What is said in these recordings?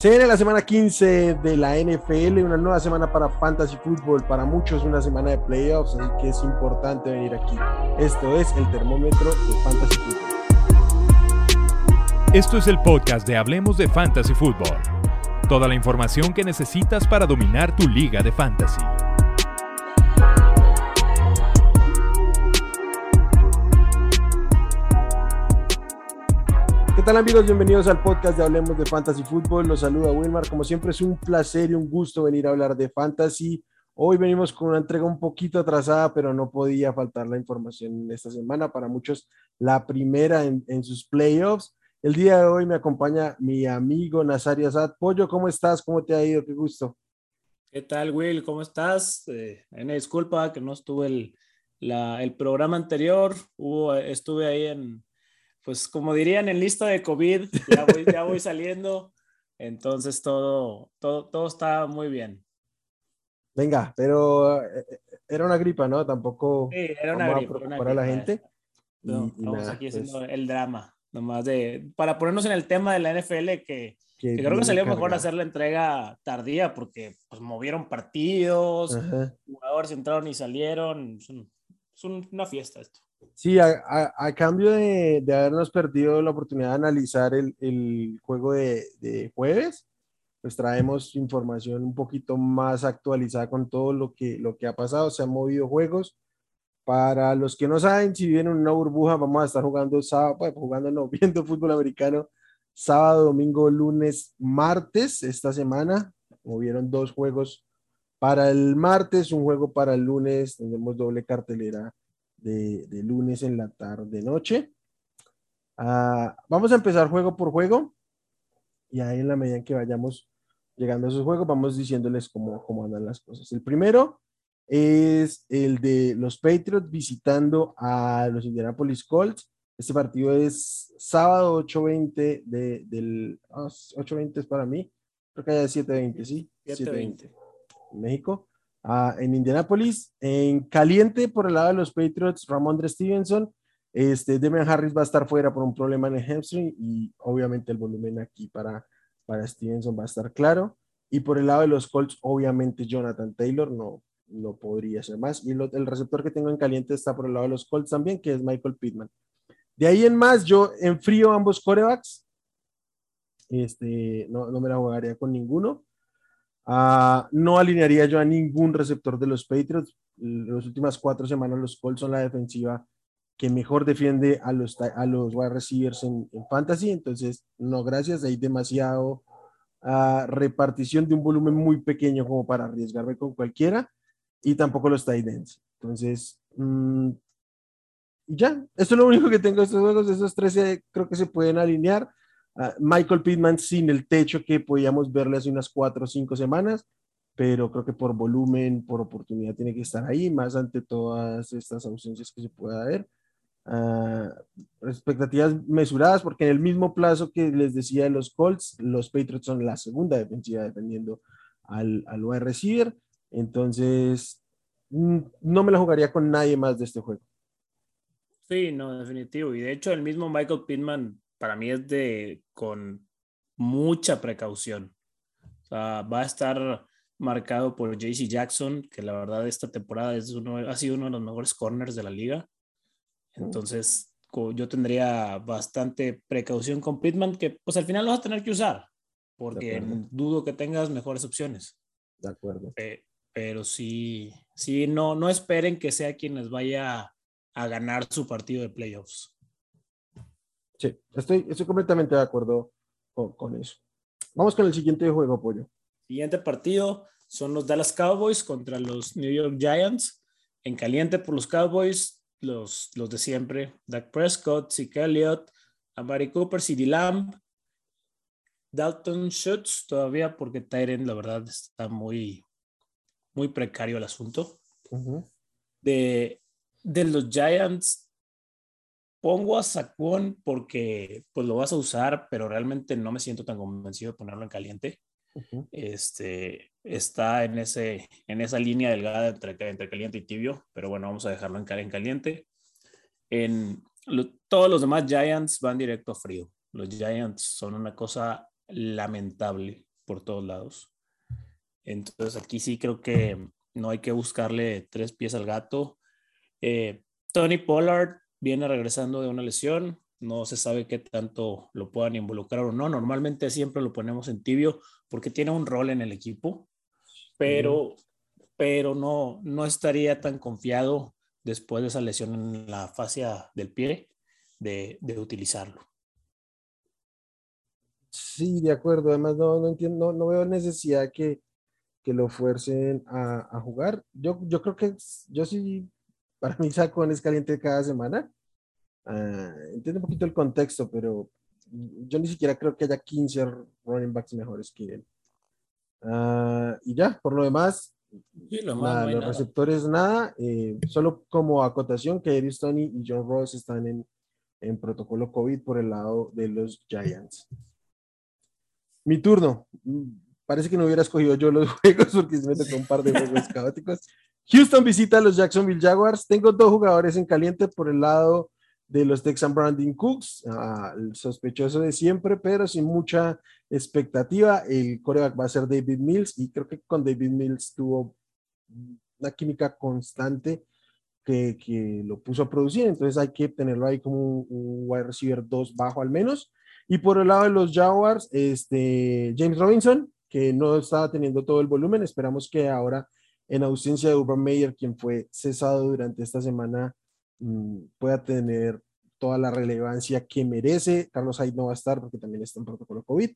Se viene la semana 15 de la NFL, una nueva semana para Fantasy Football. Para muchos, una semana de playoffs, así que es importante venir aquí. Esto es el termómetro de Fantasy Football. Esto es el podcast de Hablemos de Fantasy Football. Toda la información que necesitas para dominar tu liga de fantasy. Tal amigos? Bienvenidos al podcast de Hablemos de Fantasy Football. Los saluda Wilmar. Como siempre es un placer y un gusto venir a hablar de fantasy. Hoy venimos con una entrega un poquito atrasada, pero no podía faltar la información esta semana. Para muchos, la primera en, sus playoffs. El día de hoy me acompaña mi amigo Nazario Azad. Pollo, ¿cómo estás? ¿Cómo te ha ido? Qué gusto. ¿Qué tal, Will? ¿Cómo estás? Eh, disculpa que no estuve el, el programa anterior. Estuve ahí en, pues como dirían en lista de COVID, ya voy, saliendo, entonces todo, todo, todo está muy bien. Venga, pero eh, eh, era una gripa, ¿no? Tampoco sí, era una gripa, para la gente. No, estamos aquí haciendo pues el drama, nomás de, para ponernos en el tema de la NFL, que, creo que salió mejor hacer la entrega tardía, porque pues movieron partidos, jugadores entraron y salieron, es una fiesta esto. Sí, a, cambio de, habernos perdido la oportunidad de analizar el, juego de, jueves, pues traemos información un poquito más actualizada con todo lo que, lo que ha pasado. Se han movido juegos. Para los que no saben, si vienen en una burbuja, vamos a estar jugando sábado, pues, jugando, no, viendo fútbol americano sábado, domingo, lunes, martes esta semana. Movieron dos juegos para el martes, un juego para el lunes, tendremos doble cartelera de, lunes en la tarde noche. Ah, vamos a empezar juego por juego y ahí en la medida en que vayamos llegando a esos juegos vamos diciéndoles cómo, cómo andan las cosas. El primero es el de los Patriots visitando a los Indianapolis Colts. Este partido es sábado 8.20 de, del... 8.20 ah, es para mí. Creo que hay 7.20, ¿sí? 7.20. México en Indianapolis. En caliente por el lado de los Patriots, Ramondre Stevenson. Este, Demian Harris va a estar fuera por un problema en el hamstring y obviamente el volumen aquí para, para Stevenson va a estar claro. Y por el lado de los Colts, obviamente Jonathan Taylor no, no podría ser más. Y el receptor que tengo en caliente está por el lado de los Colts también, que es Michael Pittman. De ahí en más, yo enfrío ambos corebacks. Este, no, no me la jugaría con ninguno. Ah, no alinearía yo a ningún receptor de los Patriots. Las últimas cuatro semanas los Colts son la defensiva que mejor defiende a los, a los wide receivers en, fantasy. Entonces, no, gracias. Hay demasiado uh, repartición de un volumen muy pequeño como para arriesgarme con cualquiera. Y tampoco los tight ends. Entonces, mm, ya, esto es lo único que tengo estos juegos. Esos 13 creo que se pueden alinear. Michael Pittman sin el techo que podíamos verle hace unas cuatro o cinco semanas, pero creo que por volumen, por oportunidad tiene que estar ahí, más ante todas estas ausencias que se pueda ver. Uh, expectativas mesuradas, porque en el mismo plazo que les decía de los Colts, los Patriots son la segunda defensiva defendiendo al, al wide receiver. Entonces, mm, no me la jugaría con nadie más de este juego. Sí, no, definitivo. Y de hecho, el mismo Michael Pittman para mí es de con mucha precaución. O sea, va a estar marcado por JC Jackson, que la verdad esta temporada es uno, ha sido uno de los mejores corners de la liga. Entonces, yo tendría bastante precaución con Pittman, que pues al final lo vas a tener que usar, porque dudo que tengas mejores opciones. De acuerdo. pero sí, sí, no, no esperen que sea quien les vaya a ganar su partido de playoffs. Sí, estoy, estoy completamente de acuerdo con, eso. Vamos con el siguiente juego, Pollo. Siguiente partido son los Dallas Cowboys contra los New York Giants. En caliente por los Cowboys, los, los de siempre. Dak Prescott, Zeke Elliott, Amari Cooper, CeeDee Lamb, Dalton Schutz, todavía porque Tyren, la verdad, está muy, muy precario el asunto. de, de los Giants, pongo a Saquon porque pues lo vas a usar, pero realmente no me siento tan convencido de ponerlo en caliente. Este está en ese en esa línea delgada entre, entre caliente y tibio, pero bueno, vamos a dejarlo en, en caliente. En todos los demás Giants van directo a frío. Los Giants son una cosa lamentable. por todos lados. Entonces aquí sí creo que no hay que buscarle tres pies al gato. Eh, Tony Pollard viene regresando de una lesión, no se sabe qué tanto lo puedan involucrar o no. Normalmente siempre lo ponemos en tibio porque tiene un rol en el equipo, pero, pero no, no estaría tan confiado después de esa lesión en la fascia del pie de, de utilizarlo. Sí, de acuerdo. Además, no, no entiendo, no, veo necesidad que, que lo fuercen a, a, jugar. Yo, yo creo que yo sí, para mí Sacón es caliente cada semana. Uh, entiendo un poquito el contexto, pero yo ni siquiera creo que haya 15 running backs mejores que él. Uh, y ya, por lo demás, lo nada, no los nada. receptores nada, eh, solo como acotación que Eddie Stoney y John Ross están en, en protocolo COVID por el lado de los Giants. Mi turno. Parece que no hubiera escogido yo los juegos porque me tocó un par de juegos caóticos. Houston visita a los Jacksonville Jaguars. Tengo dos jugadores en caliente por el lado de los Texan Brandon Cooks, uh, sospechoso de siempre, pero sin mucha expectativa. El coreback va a ser David Mills y creo que con David Mills tuvo una química constante que, que lo puso a producir, entonces hay que tenerlo ahí como un, un wide receiver 2 bajo al menos. Y por el lado de los Jaguars, este, James Robinson, que no estaba teniendo todo el volumen, esperamos que ahora en ausencia de Urban Meyer, quien fue cesado durante esta semana, mmm, pueda tener toda la relevancia que merece. Carlos Hyde no va a estar porque también está en protocolo COVID.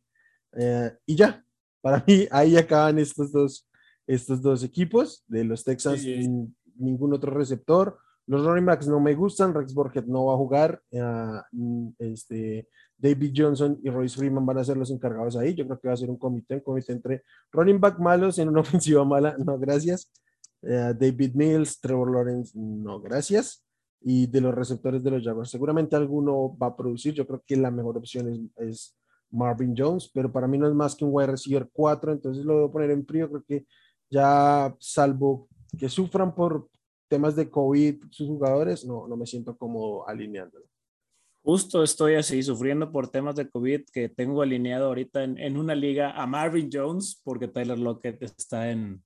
Eh, y ya, para mí ahí acaban estos dos, estos dos equipos de los Texans, sí, ningún otro receptor. Los running backs no me gustan, Rex Burkhead no va a jugar, uh, este, David Johnson y Royce Freeman van a ser los encargados ahí. Yo creo que va a ser un comité, un comité entre running back malos en una ofensiva mala, no gracias. Uh, David Mills, Trevor Lawrence, no gracias. Y de los receptores de los Jaguars, seguramente alguno va a producir. Yo creo que la mejor opción es, es Marvin Jones, pero para mí no es más que un wide receiver 4, entonces lo voy a poner en frío. Creo que ya, salvo que sufran por temas de COVID sus jugadores, no, no me siento cómodo alineándolo. Justo estoy así, sufriendo por temas de COVID que tengo alineado ahorita en, en una liga a Marvin Jones porque Tyler Lockett está en,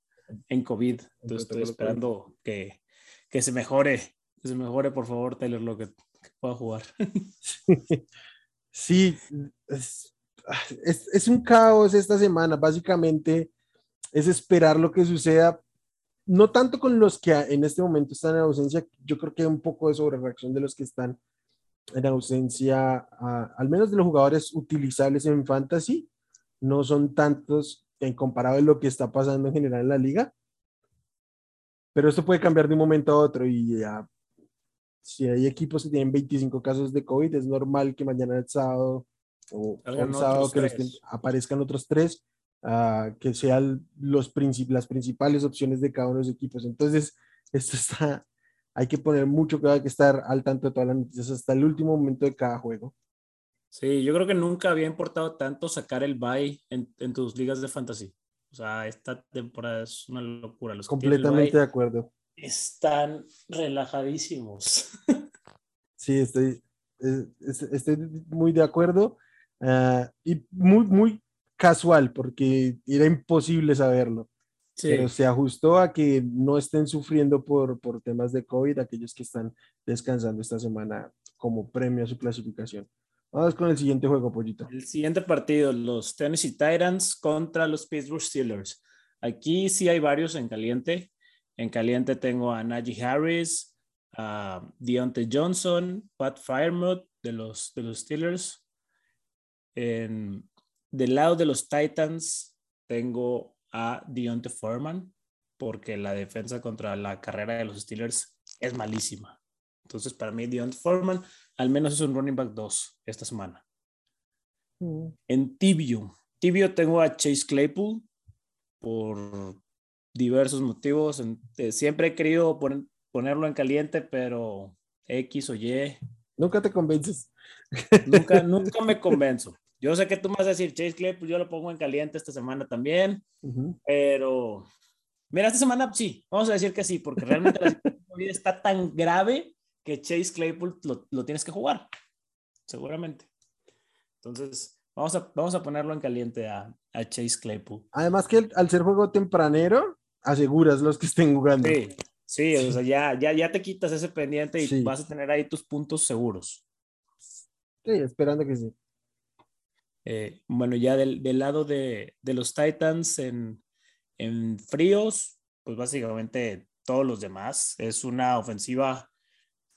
en COVID. Entonces estoy esperando que, que se mejore, que se mejore por favor Tyler Lockett, que pueda jugar. Sí, es, es, es un caos esta semana. Básicamente es esperar lo que suceda no tanto con los que en este momento están en ausencia, yo creo que hay un poco de sobrereacción de los que están en ausencia, uh, al menos de los jugadores utilizables en fantasy, no son tantos en comparado a lo que está pasando en general en la liga, pero esto puede cambiar de un momento a otro y ya, si hay equipos que tienen 25 casos de COVID, es normal que mañana el sábado o el sábado que aparezcan otros tres uh, que sean los princip las principales opciones de cada uno de los equipos. Entonces, esto está, hay que poner mucho cuidado, hay que estar al tanto de todas las noticias hasta el último momento de cada juego. Sí, yo creo que nunca había importado tanto sacar el bye en, en tus ligas de fantasy. O sea, esta temporada es una locura. Los Completamente de acuerdo. Están relajadísimos. sí, estoy, estoy muy de acuerdo. Uh, y muy, muy casual porque era imposible saberlo. Sí. Pero se ajustó a que no estén sufriendo por, por temas de COVID aquellos que están descansando esta semana como premio a su clasificación. Vamos con el siguiente juego, Pollito. El siguiente partido, los Tennessee Titans contra los Pittsburgh Steelers. Aquí sí hay varios en caliente. En caliente tengo a Najee Harris, a Deontay Johnson, Pat Firemouth de los, de los Steelers. En, del lado de los Titans, tengo a Deontay Foreman, porque la defensa contra la carrera de los Steelers es malísima. Entonces, para mí, Deontay Foreman al menos es un running back 2 esta semana. Mm. En Tibio, Tibio tengo a Chase Claypool por diversos motivos. Eh, siempre he querido poner, ponerlo en caliente, pero X o Y. Nunca te convences. Nunca, nunca me convenzo. Yo sé que tú me vas a decir, Chase Claypool, yo lo pongo en caliente esta semana también, uh -huh. pero mira, esta semana sí, vamos a decir que sí, porque realmente la situación está tan grave que Chase Claypool lo, lo, tienes que jugar, seguramente. Entonces, Vamos a, vamos a ponerlo en caliente a, a Chase Claypool. Además que al ser juego tempranero, aseguras los que estén jugando. Sí, sí, o sea, ya, ya, ya te quitas ese pendiente y vas a tener ahí tus puntos seguros. Sí, esperando que sí. Eh, bueno, ya del, del lado de, de, los Titans en, en fríos, pues básicamente todos los demás. Es una ofensiva,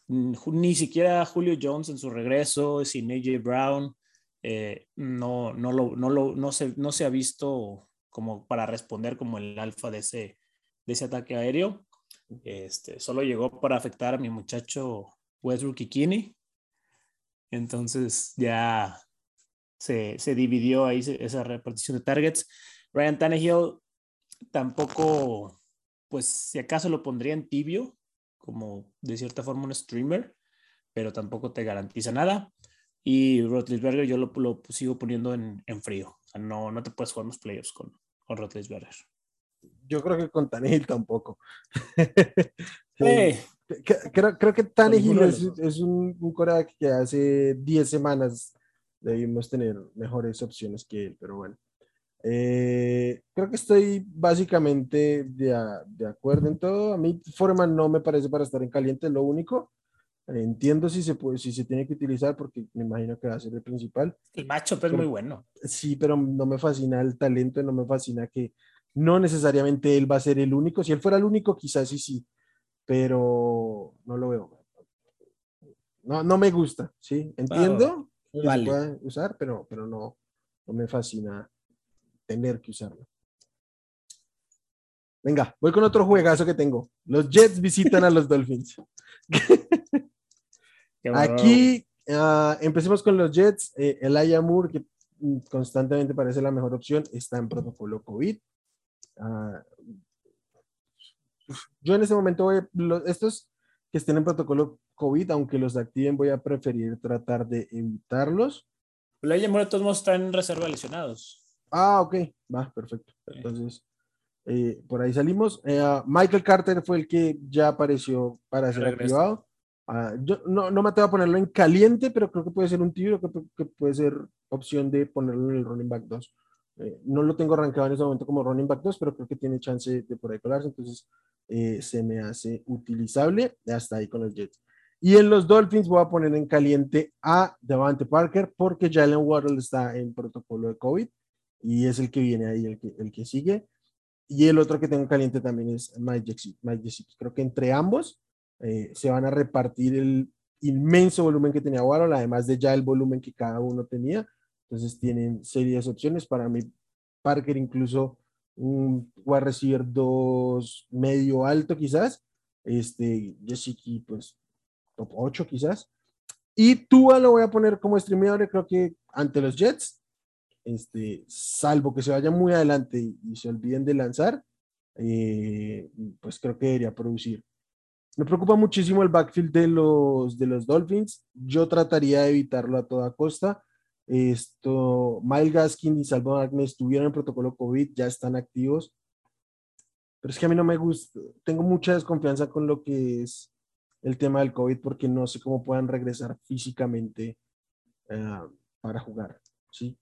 mm, ni siquiera Julio Jones en su regreso, sin AJ Brown, eh, no, no, lo, no, lo, no, se, no se ha visto como para responder como el alfa de ese, de ese ataque aéreo. Este, solo llegó para afectar a mi muchacho Westbrook Kikini. Entonces ya se, se dividió ahí esa repartición de targets. Ryan Tannehill tampoco, pues si acaso lo pondría en tibio, como de cierta forma un streamer, pero tampoco te garantiza nada. Y Rotlisberger yo lo, lo sigo poniendo en, en, frío. O sea, no, no te puedes jugar los playoffs con, con Rotlisberger. Yo creo que con Tannehill tampoco. creo, creo, que Tannehill es, es, un, un coreback que hace 10 semanas debimos tener mejores opciones que él, pero bueno. Eh, creo que estoy básicamente de, de, acuerdo en todo. A mí Foreman no me parece para estar en caliente, lo único. Entiendo si se puede, si se tiene que utilizar porque me imagino que va a ser el principal. El macho es muy bueno. Sí, pero no me fascina el talento, no me fascina que no necesariamente él va a ser el único. Si él fuera el único, quizás sí, sí, pero no lo veo. No, no me gusta, ¿sí? Entiendo que se puede usar, pero, pero no, no me fascina tener que usarlo. Venga, voy con otro juegazo que tengo. Los Jets visitan a los Dolphins. Aquí uh, empecemos con los Jets. Eh, Elijah Moore, que constantemente parece la mejor opción, está en protocolo COVID. Uh, yo en este momento voy, los, estos que estén en protocolo COVID, aunque los activen, voy a preferir tratar de evitarlos. Moore de todos modos está en reserva lesionados. Ah, ok, va, perfecto. Entonces, eh, por ahí salimos. Eh, Michael Carter fue el que ya apareció para ser activado. Uh, yo no, no, me atrevo a ponerlo en caliente, pero creo que puede ser un tiro, que, que puede ser opción de ponerlo en el running back 2. Eh, no lo tengo arrancado en este momento como running back 2, pero creo que tiene chance de por ahí colarse, entonces eh, se me hace utilizable. Hasta ahí con los Jets. Y en los Dolphins voy a poner en caliente a Devante Parker porque Jalen Waddle está en protocolo de COVID y es el que viene ahí, el que, el que sigue. Y el otro que tengo caliente también es Mike Gesicki. Creo que entre ambos eh, se van a repartir el inmenso volumen que tenía Waddle, además de ya el volumen que cada uno tenía. Entonces tienen serias opciones. Para mí, Parker incluso un wide receiver dos medio alto quizás. Este, Gesicki pues top 8 quizás. Y Tua lo voy a poner como streameador, creo que ante los Jets este, salvo que se vayan muy adelante y, se olviden de lanzar, eh, pues creo que debería producir. Me preocupa muchísimo el backfield de los, de los Dolphins. Yo trataría de evitarlo a toda costa. Esto, Miles Gaskin y Salvo Agnes estuvieron en protocolo COVID, ya están activos. Pero es que a mí no me gusta, tengo mucha desconfianza con lo que es el tema del COVID porque no sé cómo puedan regresar físicamente uh, para jugar. ¿sí?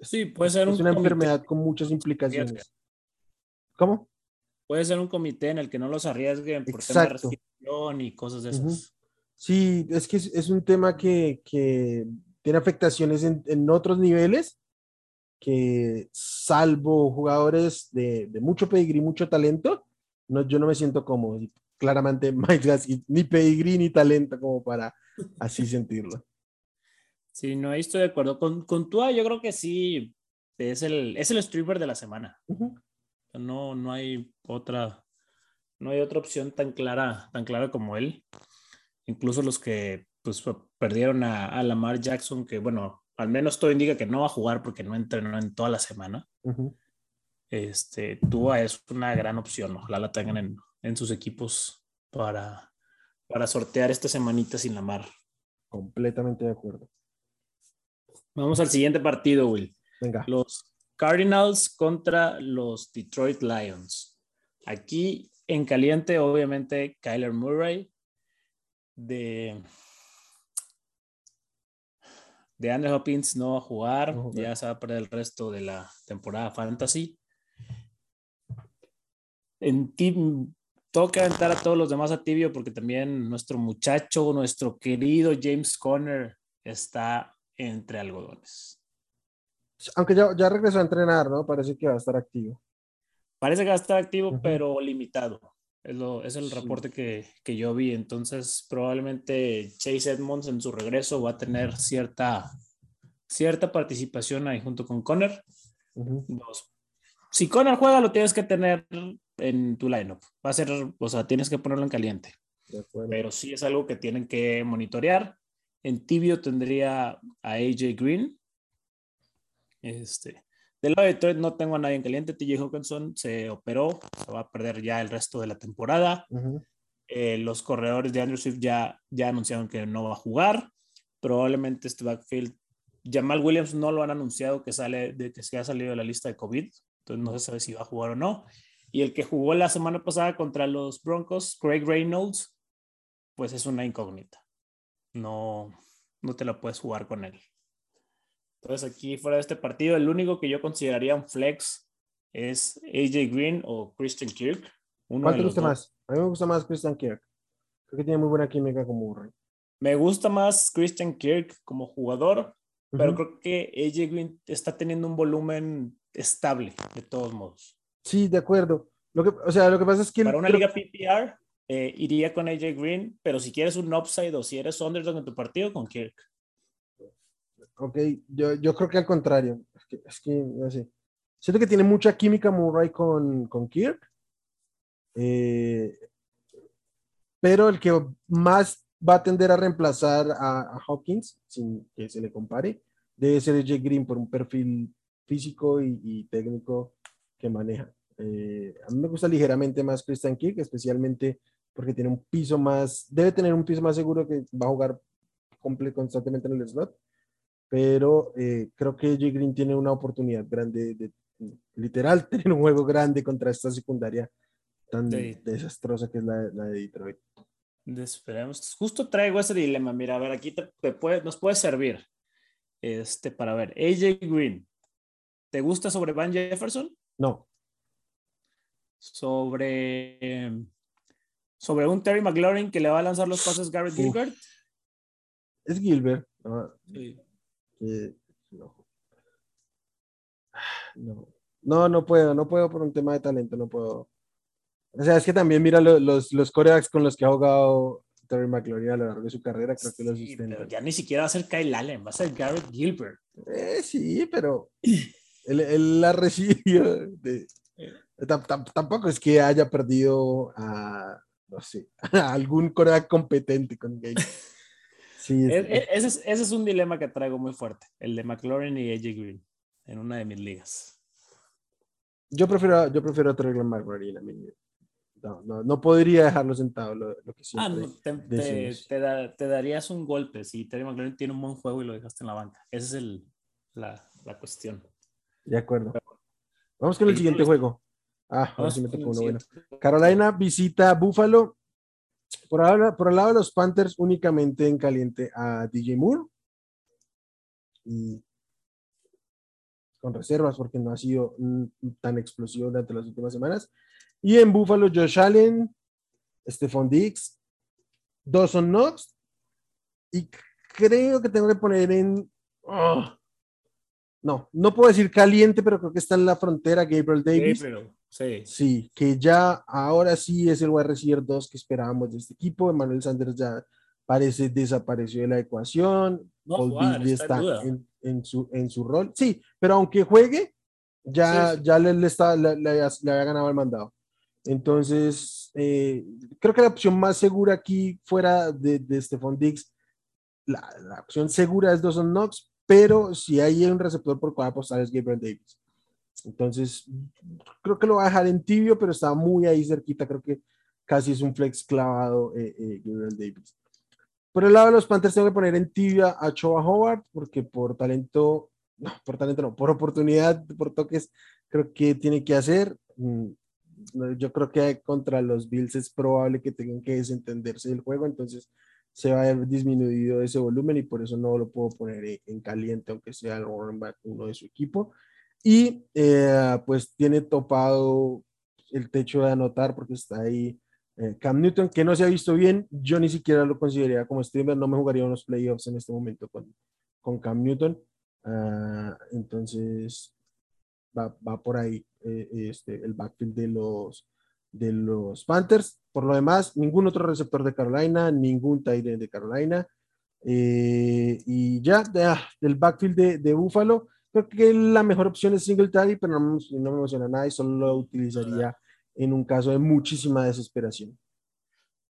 Sí, puede ser es una enfermedad con muchas implicaciones. ¿Cómo? Puede ser un comité en el que no los arriesguen por tema de respiración y cosas de esas. Sí, es que es, un tema que, que tiene afectaciones en, en, otros niveles que salvo jugadores de, de mucho pedigrí, mucho talento, no, yo no me siento cómodo. Claramente, ni pedigrí ni talento como para así sentirlo. Sí, no, estoy de acuerdo. Con, con Tua yo creo que sí, es el, es el streamer de la semana. No, no hay otra, no hay otra opción tan clara, tan clara como él. Incluso los que pues, perdieron a, a Lamar Jackson, que bueno, al menos todo indica que no va a jugar porque no entrenó en toda la semana. Este, Tua es una gran opción. Ojalá la tengan en, en sus equipos para, para sortear esta semanita sin Lamar. Completamente de acuerdo. Vamos al siguiente partido, Will. Venga. Los Cardinals contra los Detroit Lions. Aquí en caliente, obviamente, Kyler Murray. De. De Andrew Hopkins no va a jugar, ya se va a perder el resto de la temporada fantasy. En team toca aventar a todos los demás a tibio porque también nuestro muchacho, nuestro querido James Conner está entre algodones. Aunque ya, ya regresó a entrenar, ¿no? Parece que va a estar activo. Parece que va a estar activo, pero limitado. Es, lo, es el reporte que, que, yo vi. Entonces, probablemente Chase Edmonds en su regreso va a tener cierta, cierta participación ahí junto con Conner. Si Conner juega, lo tienes que tener en tu lineup. Va a ser, o sea, tienes que ponerlo en caliente. Pero sí es algo que tienen que monitorear. En tibio tendría a AJ Green. Este, del lado de Detroit no tengo a nadie en caliente. TJ Hawkinson se operó, se va a perder ya el resto de la temporada. Eh, los corredores de Andrew Swift ya, ya anunciaron que no va a jugar. Probablemente este backfield, Jamal Williams no lo han anunciado que sale de que se ha salido de la lista de COVID. Entonces no se sabe si va a jugar o no. Y el que jugó la semana pasada contra los Broncos, Craig Reynolds, pues es una incógnita. No, no te la puedes jugar con él. Entonces aquí fuera de este partido, el único que yo consideraría un flex es AJ Green o Christian Kirk. ¿Cuál te gusta más? A mí me gusta más Christian Kirk. Creo que tiene muy buena química como Murray. Me gusta más Christian Kirk como jugador, pero creo que AJ Green está teniendo un volumen estable de todos modos. Sí, de acuerdo. Lo que, o sea, lo que pasa es que... Para una liga PPR eh, iría con AJ Green, pero si quieres un upside o si eres underdog en tu partido, con Kirk. Ok, yo, yo creo que al contrario. Es que, es que no sé. Siento que tiene mucha química Murray con, con Kirk. Eh, pero el que más va a tender a reemplazar a, Hawkins, sin que se le compare, debe ser Jay Green por un perfil físico y, técnico que maneja. Eh, a mí me gusta ligeramente más Christian Kirk, especialmente porque tiene un piso más, debe tener un piso más seguro que va a jugar constantemente en el slot pero eh, creo que J. Green tiene una oportunidad grande de, literal tener un juego grande contra esta secundaria tan desastrosa que es la, la de Detroit. Esperemos. Justo traigo ese dilema. Mira, a ver, aquí te, puede, nos puede servir este, para ver. AJ Green, ¿te gusta sobre Van Jefferson? No. Sobre, sobre un Terry McLaurin que le va a lanzar los pases Garrett Gilbert. Es Gilbert. sí no. no. No, puedo, no puedo por un tema de talento, no puedo. O sea, es que también mira los, los, corebacks con los que ha jugado Terry McLaurin a lo largo de su carrera, creo que los ya ni siquiera va a ser Kyle Allen, va a ser Garrett Gilbert. Eh, sí, pero él, la recibió. Tampoco es que haya perdido a, no sé, a algún coreback competente con Gale. E, e, ese, es, un dilema que traigo muy fuerte, el de McLaurin y AJ Green, en una de mis ligas. Yo prefiero, yo prefiero a Trey McLaurin a mí. No, no, no, podría dejarlo sentado lo, que ah, te, te, darías un golpe si Terry McLaurin tiene un buen juego y lo dejaste en la banca. Esa es el, la, la, cuestión. De acuerdo. Vamos con el siguiente juego. Ah, ahora sí me tocó uno bueno. Carolina visita Buffalo por, ahora, por el lado de los Panthers, únicamente en caliente a DJ Moore. Y con reservas porque no ha sido tan explosivo durante las últimas semanas. Y en Buffalo, Josh Allen, Stephon Diggs, Dawson Knox. Y creo que tengo que poner en. Oh, no, no puedo decir caliente, pero creo que está en la frontera Gabriel Davis. Sí, sí. que ya ahora sí es el wide receiver 2 que esperábamos de este equipo. Emmanuel Sanders ya parece desapareció de la ecuación. No está, en, su, en su rol. Sí, pero aunque juegue, ya, ya le, está, le, había ganado el mandado. Entonces, eh, creo que la opción más segura aquí fuera de, de Stephon Diggs, la, la, opción segura es Dawson Knox, pero si hay un receptor por cual apostar es Gabriel Davis. Entonces, creo que lo va a dejar en tibio, pero está muy ahí cerquita. Creo que casi es un flex clavado eh, eh, Gabriel Davis. Por el lado de los Panthers, tengo que poner en tibia a Choa Howard, porque por talento, no, por talento no, por oportunidad, por toques, creo que tiene que hacer. Mm, yo creo que contra los Bills es probable que tengan que desentenderse del juego, entonces se va a ver disminuido ese volumen y por eso no lo puedo poner en caliente, aunque sea el running back uno de su equipo. Y eh, pues tiene topado el techo de anotar porque está ahí eh, Cam Newton, que no se ha visto bien. Yo ni siquiera lo consideraría como streamer, no me jugaría unos playoffs en este momento con, con Cam Newton. Ah, entonces va, va, por ahí eh, este, el backfield de los, de los Panthers. Por lo demás, ningún otro receptor de Carolina, ningún end de Carolina. Eh, y ya ah, del backfield de, de Buffalo, creo que la mejor opción es Singletary, pero no, no me emociona nada y solo lo utilizaría en un caso de muchísima desesperación.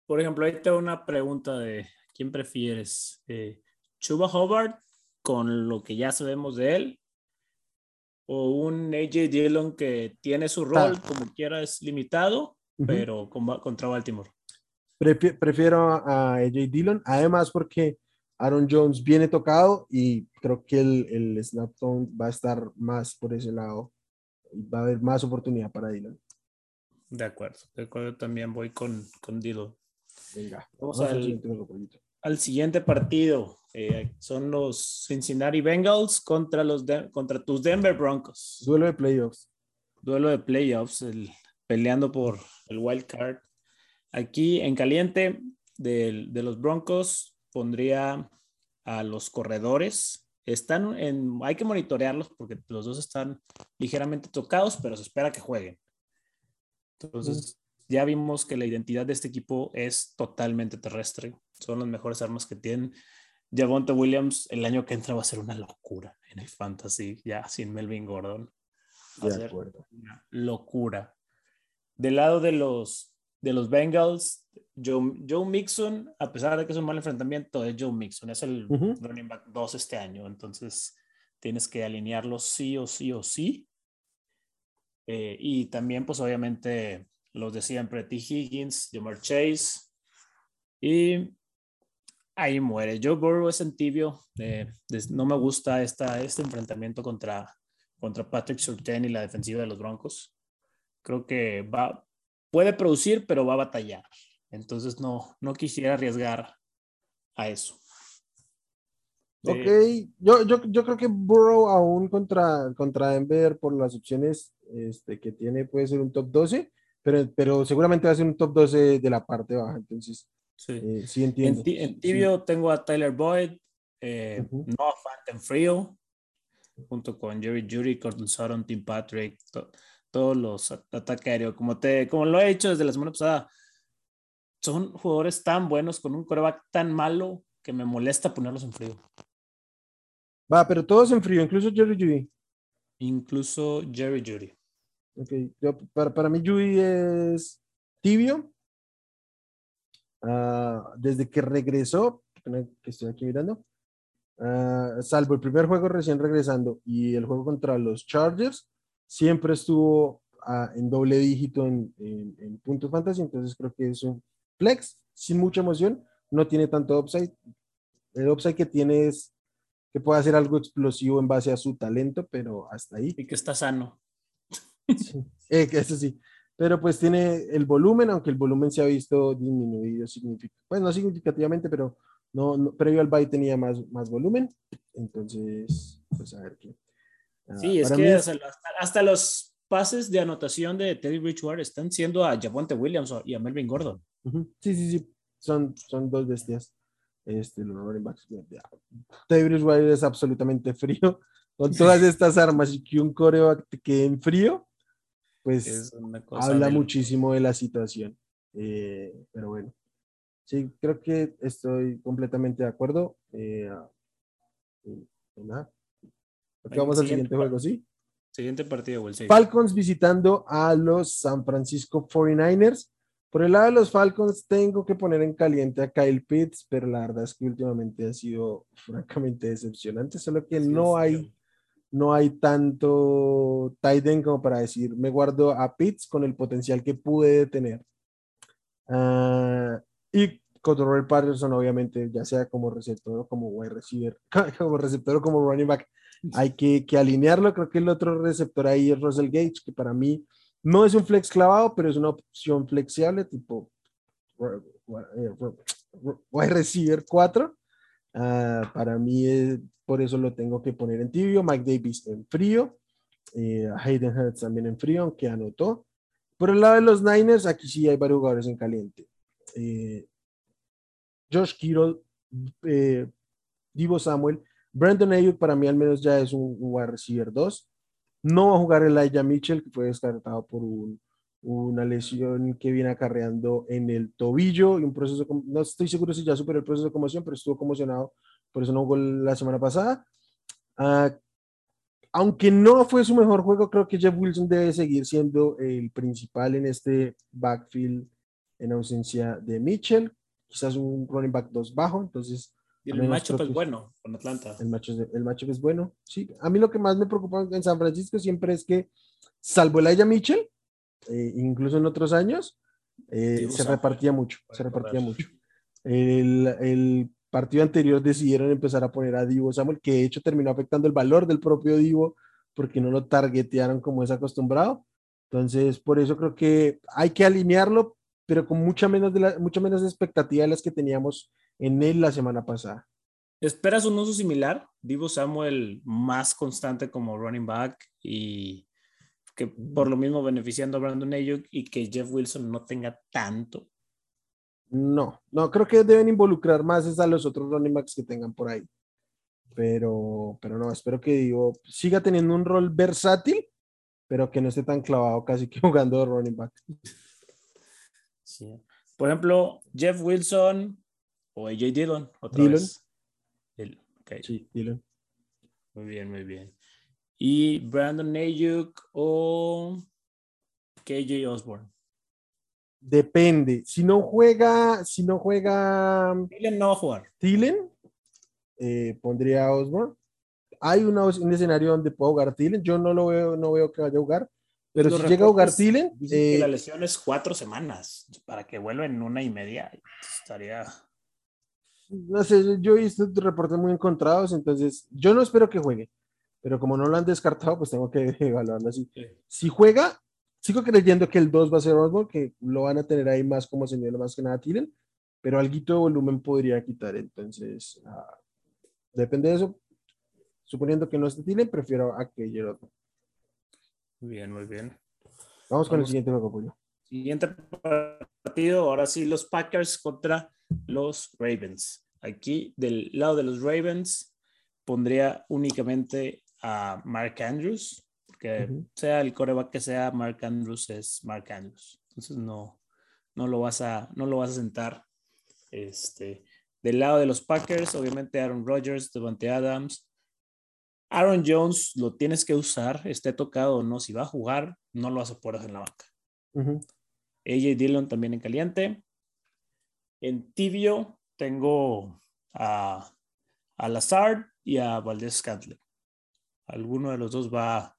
Por ejemplo, ahí tengo una pregunta de quién prefieres, eh, Chuba Hobart con lo que ya sabemos de él o un AJ Dillon que tiene su rol, como quiera, es limitado, pero contra Baltimore. Prefiero a AJ Dillon, además porque Aaron Jones viene tocado y creo que el, el snap va a estar más por ese lado. Va a haber más oportunidad para Dillon. De acuerdo, de acuerdo, también voy con, con Dillon. Venga, vamos, al, siguiente, al, siguiente partido. Eh, son los Cincinnati Bengals contra, los contra tus Denver Broncos. Duelo de playoffs. Duelo de playoffs, el, peleando por el wild card. Aquí en caliente de, de los Broncos pondría a los corredores. Están en, hay que monitorearlos porque los dos están ligeramente tocados, pero se espera que jueguen. Entonces, ya vimos que la identidad de este equipo es totalmente terrestre. Son las mejores armas que tienen. Javonte Williams el año que entra va a ser una locura en el fantasy, ya sin Melvin Gordon. Va a ser una locura. Del lado de los, de los Bengals, Joe, Joe, Mixon, a pesar de que es un mal enfrentamiento, es Joe Mixon, es el running back 2 este año, entonces tienes que alinearlo sí o sí o sí. Eh, y también, pues obviamente, los de siempre, T. Higgins, Jamar Chase. Y ahí muere. Joe Burrow es en tibio. no me gusta esta, este enfrentamiento contra, contra Patrick Surtain y la defensiva de los Broncos. Creo que va, puede producir, pero va a batallar. Entonces no, no quisiera arriesgar a eso. Ok, yo, yo, yo, creo que Burrow aún contra, contra Denver por las opciones este, que tiene puede ser un top 12, pero, pero seguramente va a ser un top 12 de la parte baja. Entonces, Sí, eh, sí entiendo. En, tibio tengo a Tyler Boyd, eh, Noah Fant frío, junto con Jerry Judy, Gordon Sutton, Tim Patrick, todos los ataques aéreos. Como, te, como lo he hecho desde la semana pasada, son jugadores tan buenos con un coreback tan malo que me molesta ponerlos en frío. Va, pero todos en frío, incluso Jerry Judy. Incluso Jerry Judy. Ok, para, para mí Judy es tibio Ah, desde que regresó, que estoy aquí mirando, ah, salvo el primer juego recién regresando y el juego contra los Chargers, siempre estuvo ah, en doble dígito en, en, puntos fantasy, entonces creo que es un flex sin mucha emoción, no tiene tanto upside. El upside que tiene es que puede hacer algo explosivo en base a su talento, pero hasta ahí. Y que está sano. Sí, eh, eso sí pero pues tiene el volumen, aunque el volumen se ha visto disminuido, pues no significativamente, pero no, previo al bye tenía más, más volumen, entonces, pues a ver qué. Ah, sí, es que hasta, los pases de anotación de Teddy Bridgewater están siendo a Javonte Williams y a Melvin Gordon. Sí, sí, sí, son, son dos bestias. Este, los running backs. Teddy Bridgewater es absolutamente frío. Con todas estas armas y que un coreback quede en frío, pues habla muchísimo de la situación. Eh, pero bueno, sí, creo que estoy completamente de acuerdo. Eh, vamos al siguiente juego, ¿sí? Siguiente partido, Falcons visitando a los San Francisco 49ers. Por el lado de los Falcons, tengo que poner en caliente a Kyle Pitts, pero la verdad es que últimamente ha sido francamente decepcionante, solo que no hay no hay tanto tight end como para decir, me guardo a Pitts con el potencial que puede tener. Uh, y Cordero Patterson, obviamente, ya sea como receptor o como wide receiver, como receptor o como running back, hay que, que, alinearlo. Creo que el otro receptor ahí es Russell Gage, que para mí no es un flex clavado, pero es una opción flexible, tipo wide receiver 4. Ah, para mí, es, por eso lo tengo que poner en tibio. Mike Davis en frío. Eh, Hayden Hurts también en frío, aunque anotó. Por el lado de los Niners, aquí sí hay varios jugadores en caliente. Eh, Josh Kittle, eh, Divo Samuel, Brandon Ayuk para mí al menos ya es un, wide receiver 2. No va a jugar Elijah Mitchell, que fue descartado por una lesión que viene acarreando en el tobillo y un proceso, no estoy seguro si ya superó el proceso de conmoción, pero estuvo conmocionado, por eso no jugó la semana pasada. Uh, aunque no fue su mejor juego, creo que Jeff Wilson debe seguir siendo el principal en este backfield en ausencia de Mitchell. Quizás un running back 2 bajo, entonces... el matchup es bueno con Atlanta. El matchup, el es bueno, sí. A mí lo que más me preocupa en San Francisco siempre es que, salvo Elijah Mitchell, eh, incluso en otros años, eh, se repartía mucho, se repartía mucho. El, el partido anterior decidieron empezar a poner a Divo Samuel, que de hecho terminó afectando el valor del propio Divo porque no lo targetearon como es acostumbrado. Entonces, por eso creo que hay que alinearlo, pero con mucha menos, de la, mucha menos expectativa de las que teníamos en él la semana pasada. ¿Esperas un uso similar? Divo Samuel más constante como running back y que por lo mismo beneficiando a Brandon Ayuk y que Jeff Wilson no tenga tanto. No, no, creo que deben involucrar más a los otros running backs que tengan por ahí. Pero, pero no, espero que digo, siga teniendo un rol versátil, pero que no esté tan clavado casi que jugando de running back. Sí. Por ejemplo, Jeff Wilson o AJ Dillon, otra Dillon. Sí, Dillon. Muy bien, muy bien. Y Brandon Ayuk o KJ Osborne. Depende. Si no juega, si no juega. Thielen no va a jugar. Thielen, eh, pondría a Osborne. Hay un escenario donde puedo jugar Thielen. Yo no lo veo, no veo que vaya a jugar. Pero si llega a jugar Thielen. Eh, la lesión es cuatro semanas. Para que vuelva en una y media. Estaría. No sé, yo he visto reportes muy encontrados. Entonces, yo no espero que juegue. Pero como no lo han descartado, pues tengo que evaluarlo así. Si juega, Sigo creyendo que el 2 va a ser Osborne, que lo van a tener ahí más como señor, más que nada tiren, pero algo de volumen podría quitar. Entonces, ah, depende de eso. Suponiendo que no esté tiren, prefiero a que. Muy bien, muy bien. Vamos, con el siguiente juego, Siguiente partido, ahora sí, los Packers contra los Ravens. Aquí, del lado de los Ravens, pondría únicamente a Mark Andrews, que sea el coreback que sea, Mark Andrews es Mark Andrews. Entonces no, no, lo, vas a, no lo vas a sentar. Este, del lado de los Packers, obviamente Aaron Rodgers, Devante Adams. Aaron Jones lo tienes que usar, esté tocado o no. Si va a jugar, no lo vas a poder hacer en la banca. AJ Dillon también en caliente. En tibio tengo a, a Lazard y a Valdez Scantler. Alguno de los dos va,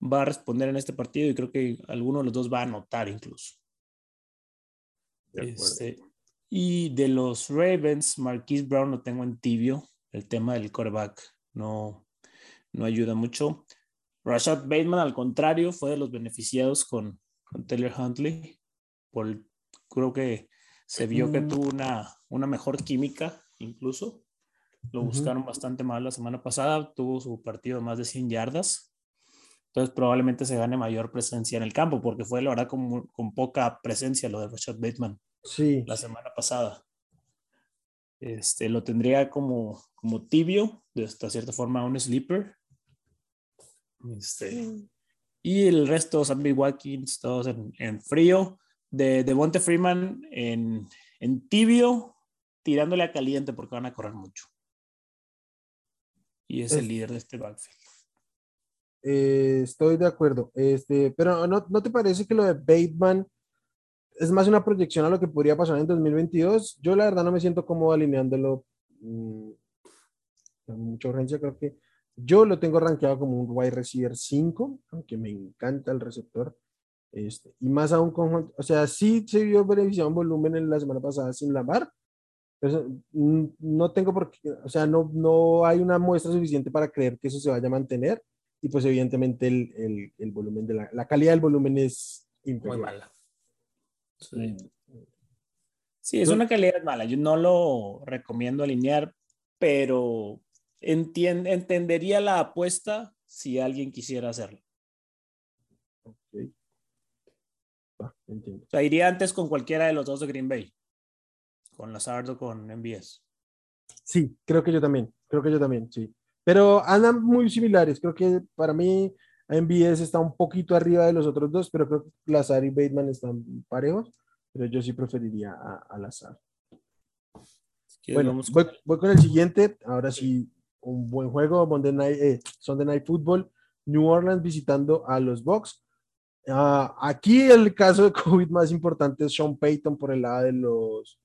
va a responder en este partido y creo que alguno de los dos va a anotar incluso. Este, y de los Ravens, Marquise Brown lo tengo en tibio. El tema del quarterback no, no ayuda mucho. Rashad Bateman, al contrario, fue de los beneficiados con, con Taylor Huntley. Por, creo que se vio que mm. tuvo una, una mejor química, incluso. Lo buscaron bastante mal la semana pasada. Tuvo su partido de más de 100 yardas. Entonces probablemente se gane mayor presencia en el campo, porque fue la verdad con, con poca presencia lo de Rashad Bateman sí. la semana pasada. Este, lo tendría como, como tibio, de esta cierta forma un sleeper. Este, Y el resto, Sammy Watkins, todos en, en frío. De, de Bonte Freeman en, en tibio, tirándole a caliente porque van a correr mucho. Y es el líder de este backfield. Eh, estoy de acuerdo. Este, pero ¿no, ¿no te parece que lo de Bateman es más una proyección a lo que podría pasar en 2022? Yo la verdad no me siento cómodo alineándolo mm, con mucha urgencia. Creo que yo lo tengo rankeado como un wide receiver 5, aunque me encanta el receptor. Este, y más aún con, o sea, sí se vio beneficiado en volumen en la semana pasada sin la mm, no tengo por qué, o sea, no, no hay una muestra suficiente para creer que eso se vaya a mantener y pues evidentemente el, el, volumen de la, la, calidad del volumen es Muy mala. Sí, es una calidad mala. Yo no lo recomiendo alinear, pero entendería la apuesta si alguien quisiera hacerlo. O sea, iría antes con cualquiera de los dos de Green Bay, con Lazard o con MBS. Sí, creo que yo también, creo que yo también, sí. Pero andan muy similares, creo que para mí MBS está un poquito arriba de los otros dos, pero creo que Lazard y Bateman están parejos, pero yo sí preferiría a, Lazard. bueno, voy, con el siguiente, ahora sí, un buen juego, Monday Night, eh, Sunday Night Football, New Orleans visitando a los Bucks. Ah, aquí el caso de COVID más importante es Sean Payton por el lado de los,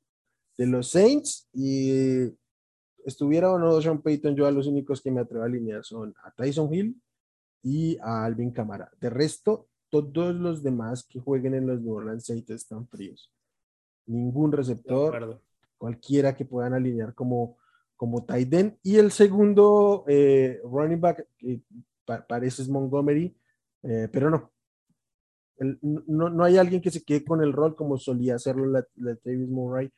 de los Saints. Y estuviera o no Sean Payton, yo a los únicos que me atrevo a alinear son a Tyson Hill y a Alvin Camara. De resto, todos los demás que jueguen en los New Orleans Saints están fríos. Ningún receptor, cualquiera que puedan alinear como, como tight end. Y el segundo eh, running back, que parece es Montgomery, eh, pero no, no, no, hay alguien que se quede con el rol como solía hacerlo la, Davis Murray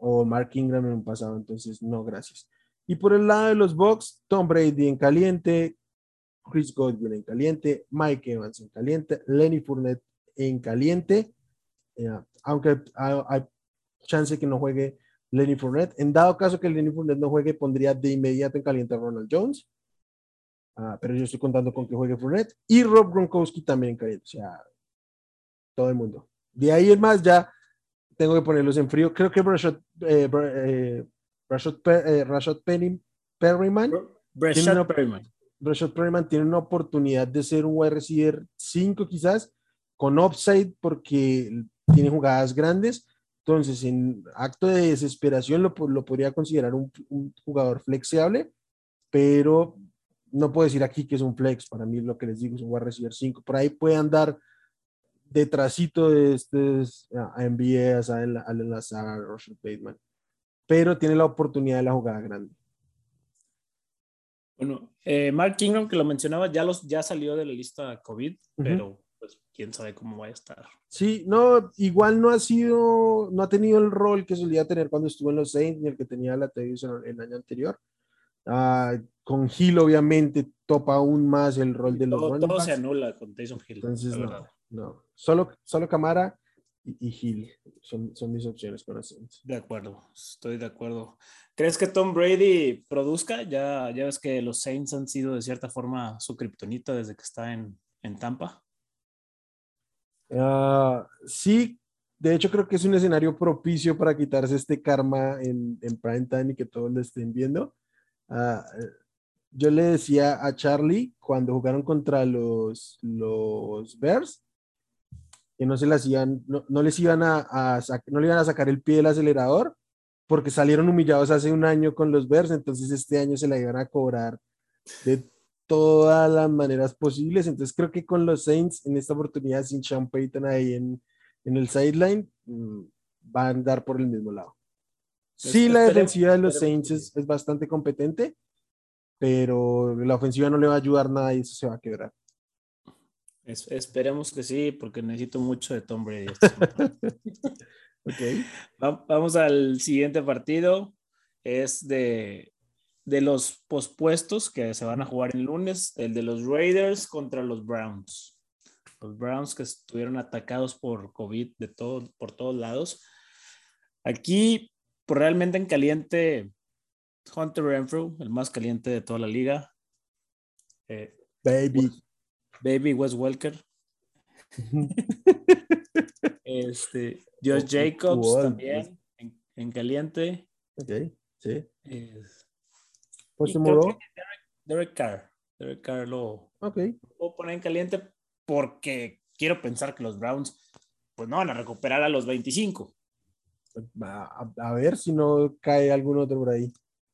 o Mark Ingram en un pasado, entonces no, gracias. Y por el lado de los Bucks, Tom Brady en caliente, Chris Godwin en caliente, Mike Evans en caliente, Lenny Fournette en caliente, eh, aunque hay, chance que no juegue Lenny Fournette. En dado caso que Lenny Fournette no juegue, pondría de inmediato en caliente a Ronald Jones. Ah, pero yo estoy contando con que juegue Fournette y Rob Gronkowski también en caliente. O sea, todo el mundo. De ahí en más ya tengo que ponerlos en frío. Creo que Rashad, eh, eh, eh Penny, Perryman, tiene una, Perryman. tiene una oportunidad de ser un wide receiver 5 quizás, con upside porque tiene jugadas grandes. Entonces, en acto de desesperación lo, lo podría considerar un, un, jugador flexible, pero no puedo decir aquí que es un flex. Para mí lo que les digo es un wide receiver 5. Por ahí puede andar detrásito de este a NBA, a enlazar a Bateman, pero tiene la oportunidad de la jugada grande. Bueno, eh, Mark Ingram, que lo mencionaba, ya, los, ya salió de la lista COVID, pero pues quién sabe cómo va a estar. Sí, no, igual no ha sido, no ha tenido el rol que solía tener cuando estuvo en los Saints, ni el que tenía la televisión el año anterior. Ah, con Hill, obviamente, topa aún más el rol de los Todo, todo se anula con Tyson Hill. Entonces, no, no. Solo, solo Camara y, Hill son, son, mis opciones para Saints. De acuerdo, estoy de acuerdo. ¿Crees que Tom Brady produzca? Ya, ya ves que los Saints han sido de cierta forma su kriptonita desde que está en, en Tampa. Uh, sí, de hecho creo que es un escenario propicio para quitarse este karma en, en prime time y que todos lo estén viendo. Uh, yo le decía a Charlie cuando jugaron contra los, los Bears que no se las iban, no, les iban a, no le iban a sacar el pie del acelerador porque salieron humillados hace un año con los Bears, entonces este año se la iban a cobrar de todas las maneras posibles. Entonces creo que con los Saints en esta oportunidad sin Sean Payton ahí en, en el sideline mm, van a andar por el mismo lado. Sí, la defensiva de los Saints es, es, bastante competente, pero la ofensiva no le va a ayudar nada y eso se va a quebrar esperemos que sí, porque necesito mucho de Tom Brady. okay. Vamos al siguiente partido. Es de, de los pospuestos que se van a jugar el lunes, el de los Raiders contra los Browns. Los Browns que estuvieron atacados por COVID de todo, por todos lados. Aquí, pues, realmente en caliente, Hunter Renfrew, el más caliente de toda la liga. Eh, Baby. Baby Wes Welker. este, Josh Jacobs también en, caliente. Ok, sí. pues Derek, Derek, Carr. Derek Carr lo, okay. puedo poner en caliente porque quiero pensar que los Browns pues no van a recuperar a los 25. A, a ver si no cae algún otro por ahí.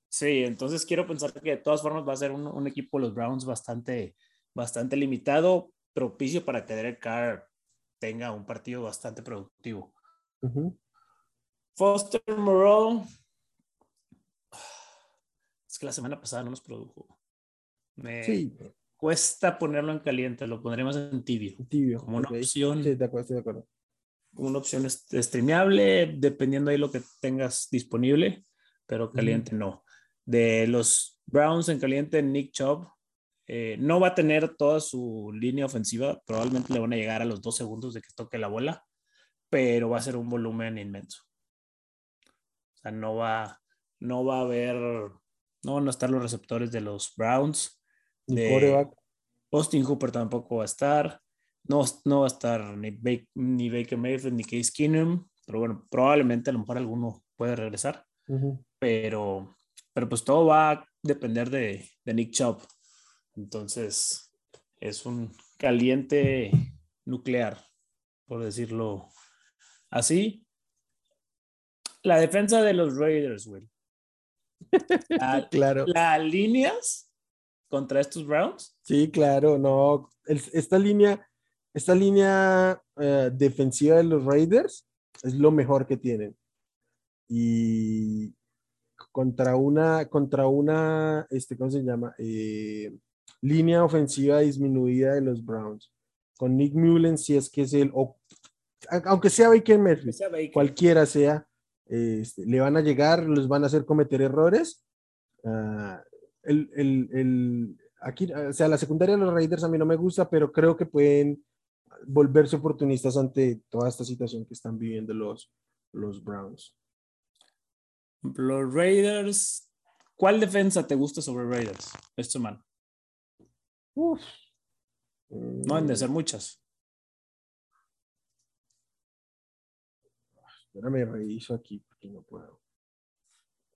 Sí, entonces quiero pensar que de todas formas va a ser un, un equipo los Browns bastante bastante limitado, propicio para que Derek Carr tenga un partido bastante productivo. Foster Moreau. Es que la semana pasada no nos produjo. Me cuesta ponerlo en caliente, lo pondremos en tibio. Tibio. Como una opción. Sí, de acuerdo, de acuerdo. una opción streameable, dependiendo ahí lo que tengas disponible, pero caliente no. De los Browns en caliente, Nick Chubb eh, no va a tener toda su línea ofensiva, probablemente le van a llegar a los dos segundos de que toque la bola, pero va a ser un volumen inmenso. O sea, no va, no va a haber, no van a estar los receptores de los Browns. De Austin Hooper tampoco va a estar. No, no va a estar ni, ni Baker Mayfield ni Case Keenum, pero bueno, probablemente a lo mejor alguno puede regresar. pero, pero pues todo va a depender de, de Nick Chubb. Entonces, es un caliente nuclear, por decirlo así. La defensa de los Raiders, güey. claro. Las líneas contra estos Browns. Sí, claro, no. esta línea, esta línea eh, defensiva de los Raiders es lo mejor que tienen. Y contra una, contra una, este, ¿cómo se llama? Eh, línea ofensiva disminuida de los Browns. Con Nick Mullen, si es que es el, aunque sea Baker Mayfield, cualquiera sea, este, le van a llegar, los van a hacer cometer errores. Uh, el, el, el, aquí, o sea, la secundaria de los Raiders a mí no me gusta, pero creo que pueden volverse oportunistas ante toda esta situación que están viviendo los, los Browns. Los Raiders, ¿cuál defensa te gusta sobre Raiders man? No han de ser muchas. me reviso aquí porque no puedo.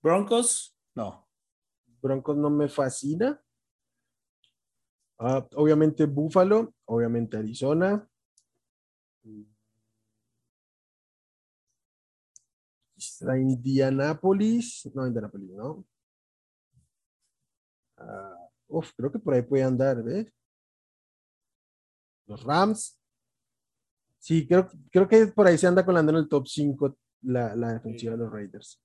Broncos, no. Broncos no me fascina. Ah, obviamente Buffalo, obviamente Arizona. Está Indianapolis, no Indianapolis, no. Ah, Uf, creo que por ahí puede andar, ¿ves? Los Rams. Sí, creo, creo que por ahí se anda colando en el top 5 la, la defensiva de los Raiders.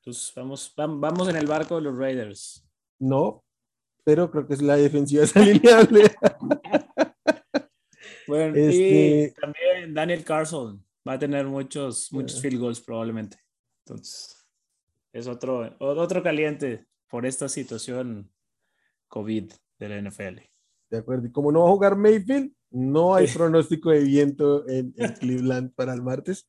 Entonces vamos, vamos en el barco de los Raiders. No, pero creo que es la defensiva es alineable. bueno, y este también Daniel Carson va a tener muchos, muchos field goals probablemente. Entonces, es otro, otro caliente por esta situación COVID de la NFL. De acuerdo. Y como no va a jugar Mayfield, no hay pronóstico de viento en, Cleveland para el martes.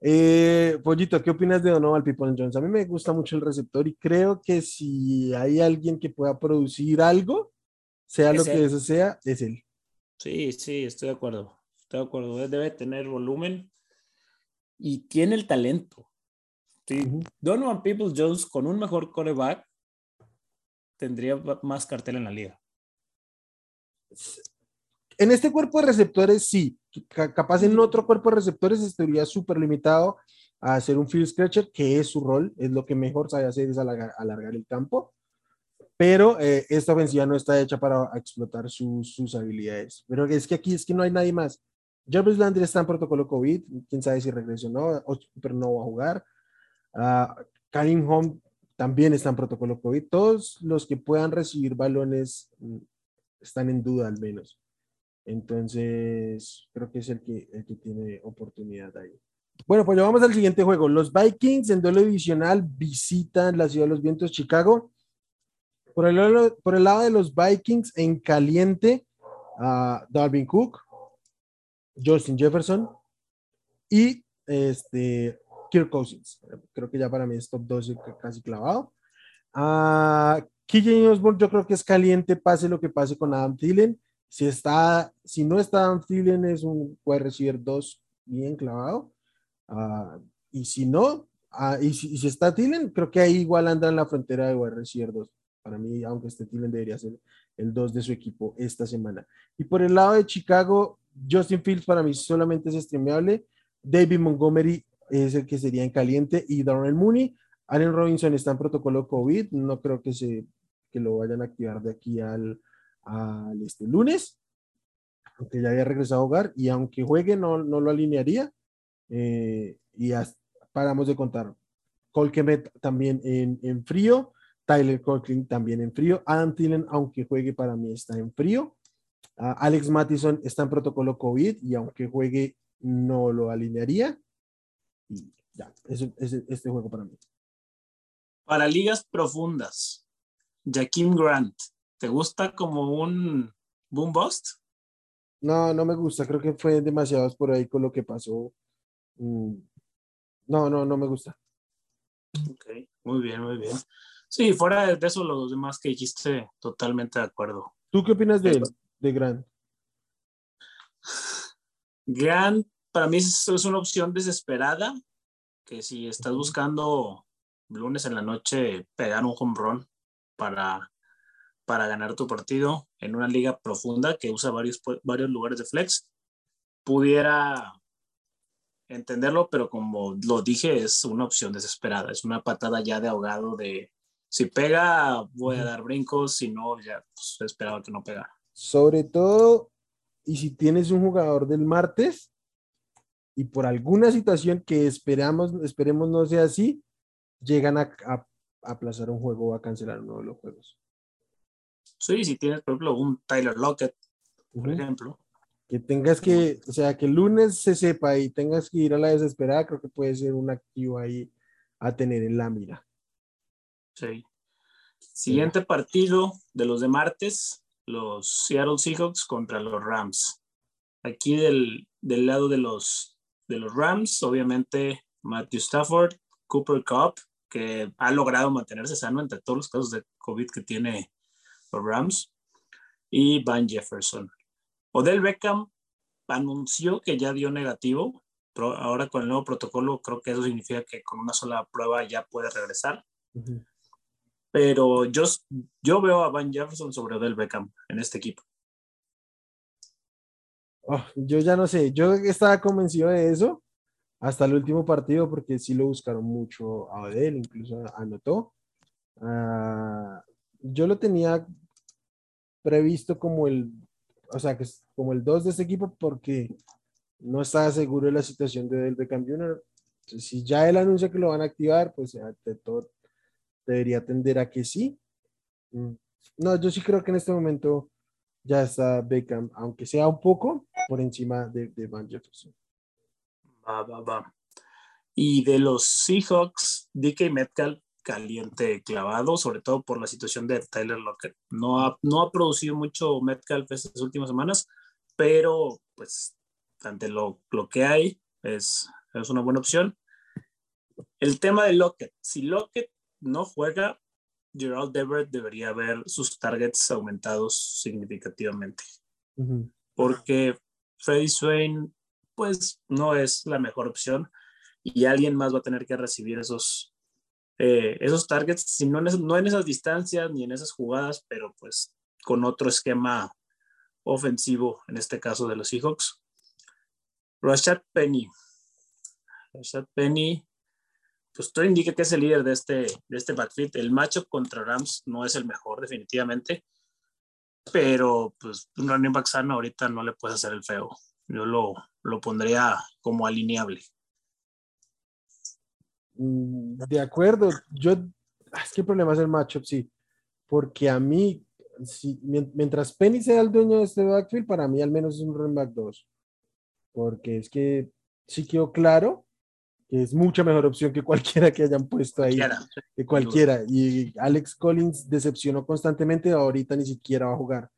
Eh, Pollito, ¿qué opinas de Donovan People Jones? A mí me gusta mucho el receptor y creo que si hay alguien que pueda producir algo, sea lo que eso sea, es él. Sí, sí, estoy de acuerdo. Estoy de acuerdo. Debe tener volumen y tiene el talento. Sí. Donovan People Jones con un mejor coreback tendría más cartel en la liga. En este cuerpo de receptores, sí. Capaz en otro cuerpo de receptores estaría súper limitado a hacer un field scratcher, que es su rol, es lo que mejor sabe hacer, es alargar, el campo. Pero eh, esta ofensiva no está hecha para explotar sus habilidades. Pero es que aquí es que no hay nadie más. Jarvis Landry está en protocolo COVID, quién sabe si regresó o no, pero no va a jugar. Uh, Karim Home también está en protocolo COVID. Todos los que puedan recibir balones mm, están en duda al menos. Entonces, creo que es el que, el que tiene oportunidad ahí. Bueno, pues vamos al siguiente juego. Los Vikings en duelo divisional visitan la ciudad de los vientos, Chicago. Por el, lado, por el lado de los Vikings en caliente, a Darwin Cook, Justin Jefferson y este Kirk Cousins. Creo que ya para mí es top 12 casi clavado. Uh, Osborne yo creo que es caliente, pase lo que pase con Adam Thielen. Si, está, si no está Adam Thielen, es un, puede recibir dos bien clavado. Ah, y si no, ah, y, si, está Thielen, creo que ahí igual anda en la frontera de wide recibir dos. Para mí, aunque este Thielen debería ser el 2 de su equipo esta semana. Y por el lado de Chicago, Justin Fields para mí solamente es streameable. David Montgomery es el que sería en caliente, y Darrell Mooney. Allen Robinson está en protocolo COVID, no creo que, se, que lo vayan a activar de aquí al, al este lunes, aunque ya había regresado a hogar, y aunque juegue no, no lo alinearía. Eh, y ya paramos de contar. Colquemet también en, en frío, Tyler Colkin también en frío, Adam Thielen, aunque juegue para mí está en frío. Ah, Alex Mattison está en protocolo COVID y aunque juegue no lo alinearía. Y ya, ese, ese- este juego para mí. Para ligas profundas, Jaquim Grant, ¿te gusta como un boom bust? No, no me gusta, creo que fue demasiado por ahí con lo que pasó. Mm, No, no, no me gusta. Ok, muy bien, muy bien. Sí, fuera de eso, los demás que dijiste, totalmente de acuerdo. ¿Tú qué opinas de él, de Grant? Grant, para mí es, es una opción desesperada, que si estás buscando lunes en la noche pegar un home run para, para ganar tu partido en una liga profunda que usa varios, varios lugares de flex, pudiera entenderlo, pero como lo dije, es una opción desesperada, es una patada ya de ahogado de si pega voy a dar brincos, si no, ya pues, esperaba que no pegara. Sobre todo, y si tienes un jugador del martes y por alguna situación que esperamos, esperemos no sea así, llegan a, a- a aplazar un juego o a cancelar uno de los juegos. Sí, si tienes, por ejemplo, un Tyler Lockett, por ejemplo, Que tengas que, o sea, que el lunes se sepa y tengas que ir a la desesperada, creo que puede ser un activo ahí a tener en la mira. Sí. Siguiente partido de los de martes, los Seattle Seahawks contra los Rams. Aquí del, del lado de los, de los Rams, obviamente Matthew Stafford, Cooper Cup, que ha logrado mantenerse sano entre todos los casos de COVID que tiene los Rams, y Van Jefferson. Odell Beckham anunció que ya dio negativo. Pro- Ahora con el nuevo protocolo, creo que eso significa que con una sola prueba ya puede regresar pero yo, yo veo a Van Jefferson sobre Odell Beckham en este equipo. Oh, yo ya no sé, yo estaba convencido de eso hasta el último partido porque sí lo buscaron mucho a Odell, incluso anotó. Ah, yo lo tenía previsto como el, o sea, que como el 2 de este equipo porque no estaba seguro de la situación de Odell Beckham Jr. Entonces, si ya él anuncia que lo van a activar, pues ante todo debería tender a que sí. Mm, No, yo sí creo que en este momento ya está Beckham, aunque sea un poco por encima de, de Van Jefferson. Va, va, va. Y de los Seahawks, DK Metcalf caliente clavado, sobre todo por la situación de Tyler Lockett. No ha, no ha producido mucho Metcalf estas últimas semanas, pero pues ante lo, lo que hay es, es una buena opción. El tema de Lockett, si Lockett no juega, Gerald Everett debería ver sus targets aumentados significativamente Ujú. porque Freddy Swain pues no es la mejor opción y alguien más va a tener que recibir esos, eh, esos targets, si no en, no en esas distancias ni en esas jugadas, pero pues con otro esquema ofensivo, en este caso de los Seahawks. Rashad Penny. Rashad Penny, pues todo indica que es el líder de este, de este backfield. El matchup contra Rams no es el mejor, definitivamente pero pues un running back sano ahorita no le puedes hacer el feo. Yo lo, lo pondría como alineable. Mm, De acuerdo, yo, es que el problema es el matchup, sí, porque a mí, si, mien- mientras Penny sea el dueño de este backfield, para mí al menos es un running back 2, porque es que sí quedó claro que es mucha mejor opción que cualquiera que hayan puesto ahí, que cualquiera, y Alex Collins decepcionó constantemente, ahorita ni siquiera va a jugar,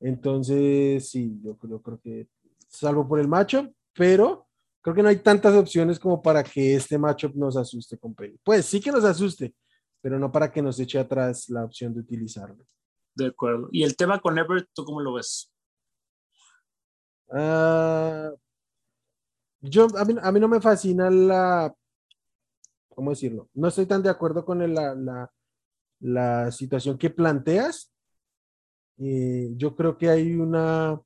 entonces sí, yo creo, creo que, salvo por el matchup, pero creo que no hay tantas opciones como para que este matchup nos asuste con Penny. Pues sí que nos asuste, pero no para que nos eche atrás la opción de utilizarlo. De acuerdo. Y el tema con Everett, ¿tú cómo lo ves? Ah, yo, a mí, a mí no me fascina la, ¿cómo decirlo? No estoy tan de acuerdo con el- la, la, la situación que planteas. Eh, yo creo que hay una,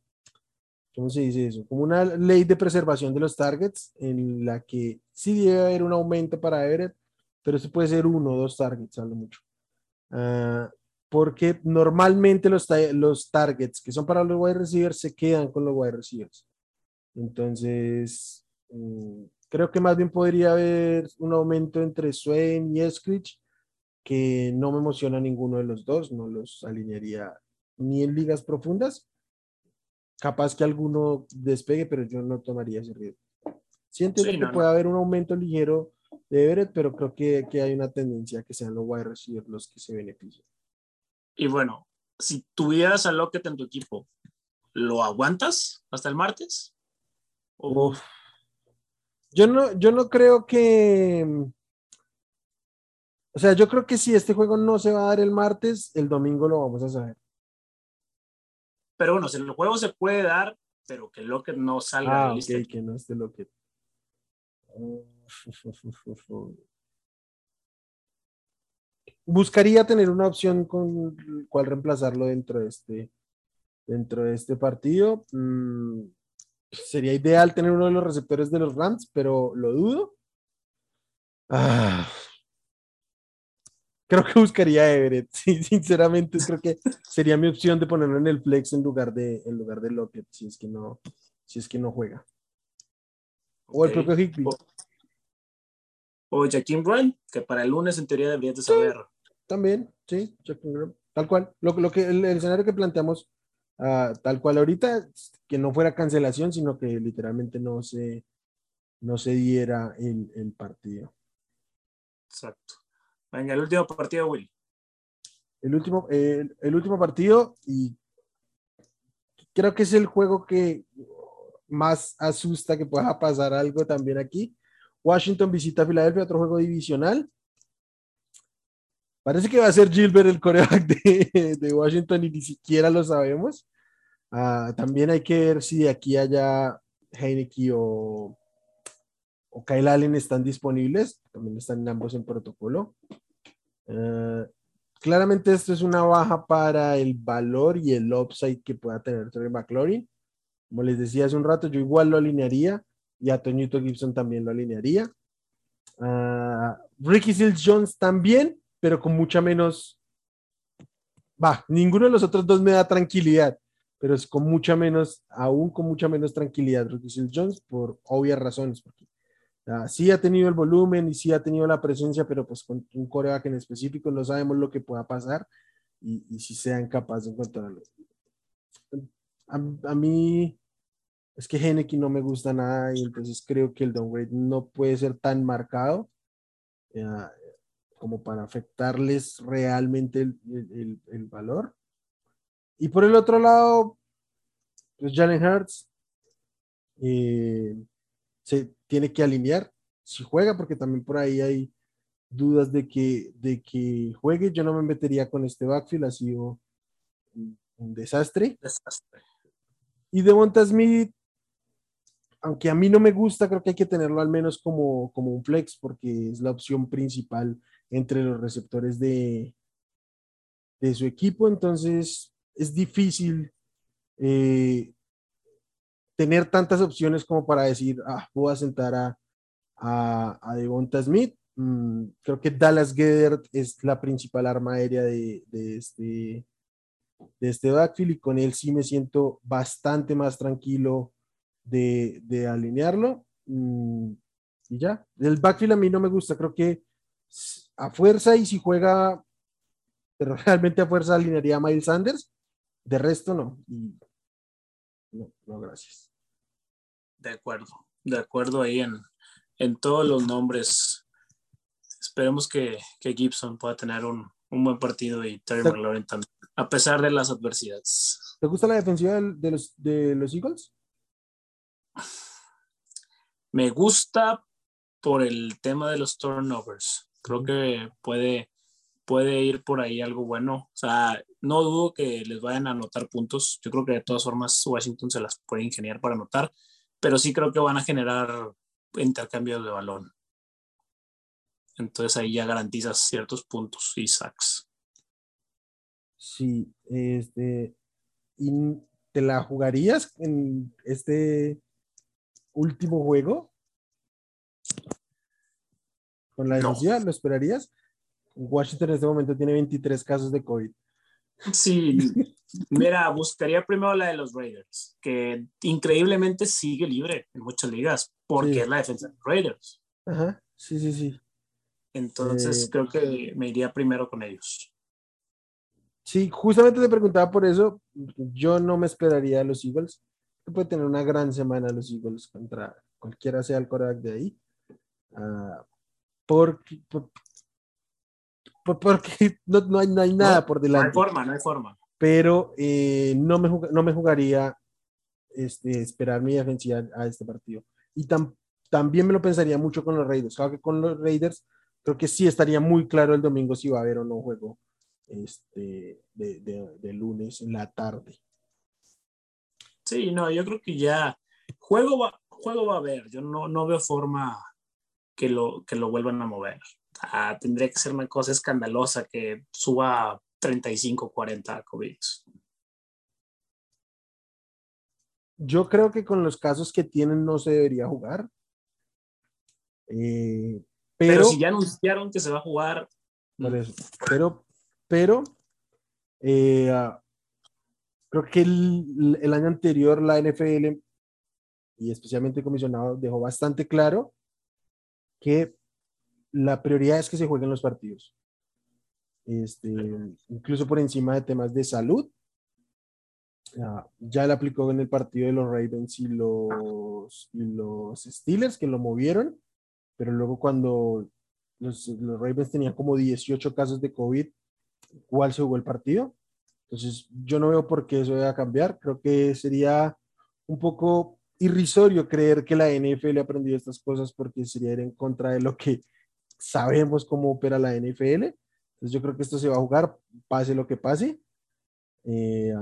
¿cómo se dice eso? Como una ley de preservación de los targets en la que sí debe haber un aumento para Everett, pero eso puede ser uno o dos targets, a lo mucho. Ah, porque normalmente los, los targets que son para los wide receivers se quedan con los wide receivers. Entonces, creo que más bien podría haber un aumento entre Swain y Eskridge, que no me emociona ninguno de los dos, no los alinearía ni en ligas profundas. Capaz que alguno despegue, pero yo no tomaría ese riesgo. Siento que puede haber un aumento ligero de Everett, pero creo que, que, hay una tendencia a que sean los wide receivers los que se beneficien. Y bueno, si tuvieras a Lockett en tu equipo, ¿lo aguantas hasta el martes? Yo no, yo no creo que. O sea, yo creo que si este juego no se va a dar el martes, el domingo lo vamos a saber. Pero bueno, si el juego se puede dar, pero que Lockett no salga ah, de que no esté Lockett. Buscaría tener una opción con cuál reemplazarlo dentro de este, dentro de este partido. Mm, sería ideal tener uno de los receptores de los Rams, pero lo dudo. Ah, creo que buscaría Everett. Sí, sinceramente, creo que sería mi opción de ponerlo en el flex en lugar de, en lugar de Lockett, si es que no, si es que no juega. O el propio Higby. O, Jaquim Brown, que para el lunes en teoría deberías de saber. también, sí, Tal cual. Lo, lo que, el, escenario que planteamos, uh, tal cual ahorita, que no fuera cancelación, sino que literalmente no se, no se diera el, el partido. Exacto. Venga, el último partido, Will. El último, el último partido, y creo que es el juego que más asusta que pueda pasar algo también aquí. Washington visita a Filadelfia, otro juego divisional. Parece que va a ser Gilbert el coreback de, de Washington y ni siquiera lo sabemos. Ah, también hay que ver si de aquí haya Heineke o, o Kyle Allen están disponibles. También están ambos en protocolo. Eh, claramente esto es una baja para el valor y el upside que pueda tener Terry McLaurin. Como les decía hace un rato, yo igual lo alinearía y a Toñito Gibson también lo alinearía. Uh, Ricky Sills Jones también, pero con mucha menos. Va, ninguno de los otros dos me da tranquilidad, pero es con mucha menos, aún con mucha menos tranquilidad Sills Jones por obvias razones, porque sí ha tenido el volumen y sí ha tenido la presencia, pero pues con un coreback en específico no sabemos lo que pueda pasar y, si sean capaces de encontrarlo. A, a, mí es que Henneke no me gusta nada y entonces creo que el downgrade no puede ser tan marcado eh, como para afectarles realmente el, el, valor. Y por el otro lado, pues Jalen Hurts. Eh, se tiene que alinear si juega, porque también por ahí hay dudas de que, de que juegue. Yo no me metería con este backfield, ha sido un, desastre. desastre. Y Devonta Smith, aunque a mí no me gusta, creo que hay que tenerlo al menos como, como un flex, porque es la opción principal entre los receptores de, de su equipo. Entonces, es difícil eh, tener tantas opciones como para decir, ah, voy a sentar a, a, a Devonta Smith. Mm, creo que Dallas Gedert es la principal arma aérea de, de, este, de este backfield y con él sí me siento bastante más tranquilo de, de alinearlo. Mm, y ya, el backfield a mí no me gusta, creo que a fuerza y si juega, pero realmente a fuerza alinearía a Miles Sanders, de resto no. Y no, no, gracias. De acuerdo, de acuerdo ahí en, en todos los nombres. Esperemos que, que Gibson pueda tener un, un, buen partido y Terry McLaurin también, a pesar de las adversidades. ¿Te gusta la defensiva de los, de los Eagles? Me gusta por el tema de los turnovers. Creo que puede, puede ir por ahí algo bueno. O sea, no dudo que les vayan a anotar puntos. Yo creo que de todas formas Washington se las puede ingeniar para anotar, pero sí creo que van a generar intercambios de balón. Entonces ahí ya garantizas ciertos puntos y sacks. Sí, este. ¿Y te la jugarías en este último juego? ¿Con la defensiva? ¿Lo esperarías? Washington en este momento tiene 23 casos de COVID. Sí, mira, buscaría primero la de los Raiders, que increíblemente sigue libre en muchas ligas, porque es la defensa de los Raiders. Ajá, sí, sí, sí. Entonces eh, creo que me iría primero con ellos. Sí, justamente te preguntaba por eso. Yo no me esperaría a los Eagles. Puede tener una gran semana los Eagles contra, cualquiera sea el coreback de ahí. Ah, porque, porque no, hay, no hay nada por delante. No hay forma, no hay forma. Pero eh, no, me no me jugaría este, esperar mi defensiva a este partido. Y también me lo pensaría mucho con los Raiders. Claro que con los Raiders creo que sí estaría muy claro el domingo si va a haber o no juego este, de, de lunes en la tarde. Sí, no, yo creo que ya juego va, juego va a haber. Yo no, no veo forma que lo, que lo vuelvan a mover. tendría que ser una cosa escandalosa que suba 35, 40 COVID. Yo creo que con los casos que tienen no se debería jugar. Eh, pero, si ya anunciaron que se va a jugar. Pero, pero eh, ah, creo que el, el, año anterior la NFL y especialmente el comisionado dejó bastante claro que la prioridad es que se jueguen los partidos. Este, incluso por encima de temas de salud. Uh, ya le aplicó en el partido de los Ravens y los, y los Steelers, que lo movieron, pero luego cuando los, los Ravens tenían como 18 casos de COVID, ¿cuál se jugó el partido? Entonces, yo no veo por qué eso vaya a cambiar. Creo que sería un poco irrisorio creer que la NFL ha aprendido estas cosas porque sería ir en contra de lo que sabemos cómo opera la NFL. Entonces yo creo que esto se va a jugar, pase lo que pase. Eh,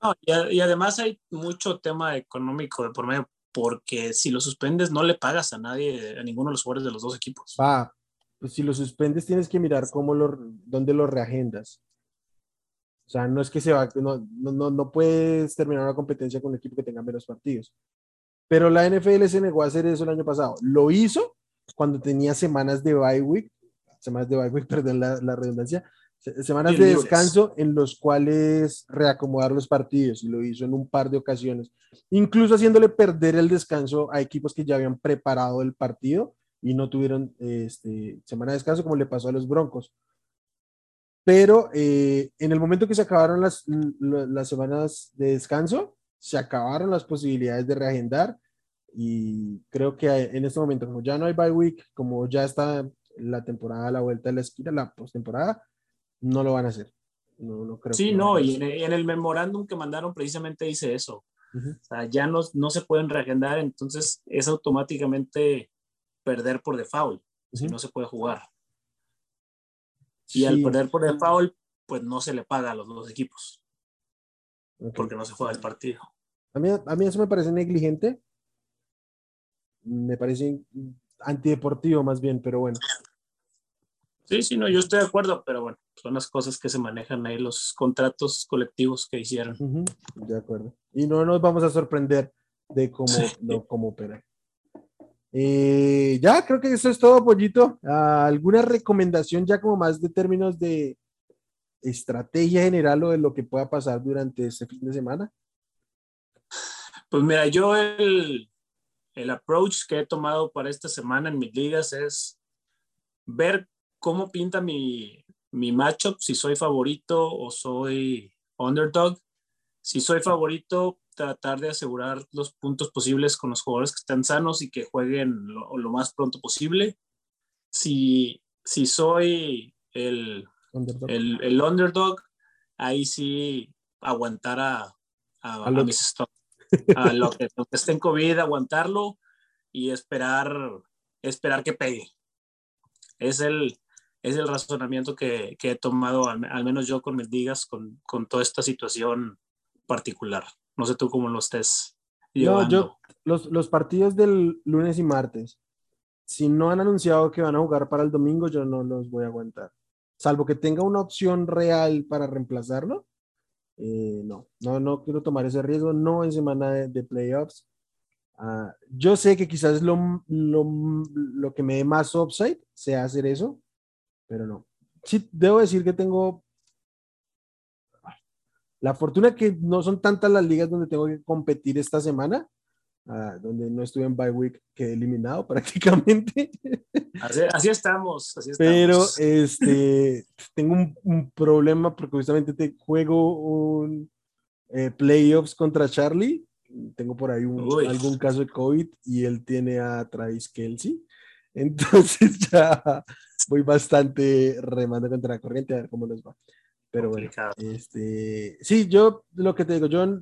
ah, y, además hay mucho tema económico de por medio, porque si lo suspendes no le pagas a nadie, a ninguno de los jugadores de los dos equipos. Va, pues si lo suspendes tienes que mirar cómo lo, dónde lo reagendas. O sea, no es que se va, no, no, no puedes terminar una competencia con un equipo que tenga menos partidos. Pero la NFL se negó a hacer eso el año pasado. Lo hizo cuando tenía semanas de bye week, semanas de bye week, perdón la, la redundancia, semanas de descanso en los cuales reacomodar los partidos y lo hizo en un par de ocasiones, incluso haciéndole perder el descanso a equipos que ya habían preparado el partido y no tuvieron este, semana de descanso como le pasó a los Broncos. Pero eh, en el momento que se acabaron las, las semanas de descanso, se acabaron las posibilidades de reagendar y creo que en este momento, como ya no hay bye week, como ya está la temporada la vuelta de la esquina, la postemporada, no lo van a hacer. No, no creo sí, no, y en, el memorándum que mandaron precisamente dice eso. O sea, ya no, no se pueden reagendar, entonces es automáticamente perder por default, si no se puede jugar. Y al perder por default, pues no se le paga a los dos equipos. Porque no se juega el partido. A mí, a mí eso me parece negligente. Me parece antideportivo más bien, pero bueno. Sí, sí, no, yo estoy de acuerdo, pero bueno, son las cosas que se manejan ahí, los contratos colectivos que hicieron. de acuerdo. Y no nos vamos a sorprender de cómo, cómo operar. Eh, ya, creo que eso es todo, Pollito. ¿Alguna recomendación ya como más de términos de estrategia general o de lo que pueda pasar durante este fin de semana? Pues mira, yo el, el approach que he tomado para esta semana en mis ligas es ver cómo pinta mi, mi matchup, si soy favorito o soy underdog. Si soy favorito, tratar de asegurar los puntos posibles con los jugadores que están sanos y que jueguen lo, lo más pronto posible. Si, si soy el underdog. El, el underdog, ahí sí aguantar a, a, a mis stocks a lo que, esté en COVID, aguantarlo y esperar, esperar que pegue. Es el, es el razonamiento que, que he tomado, al, menos yo con mis digas, con, con, toda esta situación particular. No sé tú cómo lo estés. No, yo, los, los partidos del lunes y martes, si no han anunciado que van a jugar para el domingo, yo no los voy a aguantar. Salvo que tenga una opción real para reemplazarlo, eh, no, no, no quiero tomar ese riesgo, no en semana de, playoffs. Ah, yo sé que quizás lo, lo, lo, que me dé más upside sea hacer eso, pero no. Sí, debo decir que tengo la fortuna que no son tantas las ligas donde tengo que competir esta semana, Ah, donde no estuve en bye week, quedé eliminado prácticamente. Así, estamos, así estamos. Pero este, tengo un, problema porque justamente te juego un eh, playoffs contra Charlie tengo por ahí algún caso de COVID y él tiene a Travis Kelsey. Entonces ya voy bastante remando contra la corriente a ver cómo les va. Pero bueno, este, sí, yo lo que te digo, yo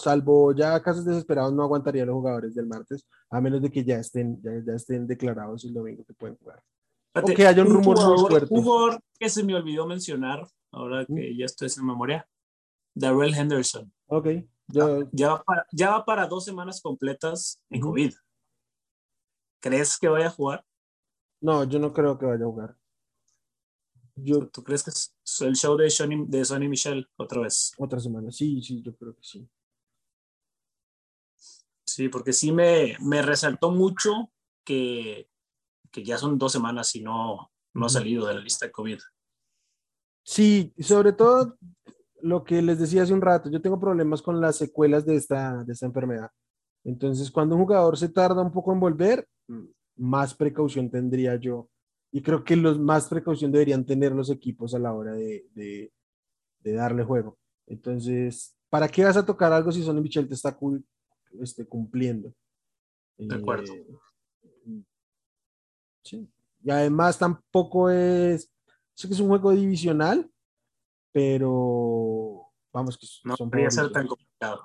salvo ya casos desesperados no aguantaría a los jugadores del martes, a menos de que ya estén, ya, estén declarados el domingo que pueden jugar. o que haya un, rumor muy fuerte. Un jugador que se me olvidó mencionar, ahora que ya estoy en memoria, Darrell Henderson. Ok. Ya, va para, ya va para dos semanas completas en COVID. ¿Crees que vaya a jugar? No, yo no creo que vaya a jugar. Yo, ¿Tú crees que es el show de Sonny, de Sonny Michel otra vez? Otra semana, sí, sí, yo creo que sí. Sí, porque sí me, me resaltó mucho que, que, ya son dos semanas y no, no ha salido de la lista de COVID. Sí, sobre todo lo que les decía hace un rato, yo tengo problemas con las secuelas de esta, de esta enfermedad. Entonces, cuando un jugador se tarda un poco en volver, más precaución tendría yo. Y creo que los más precaución deberían tener los equipos a la hora de, de, darle juego. Entonces, ¿para qué vas a tocar algo si Sonny Michel te está este, cumpliendo? De acuerdo. Eh, sí. Y además tampoco es, sé que es un juego divisional, pero vamos que no debería ser tan complicado.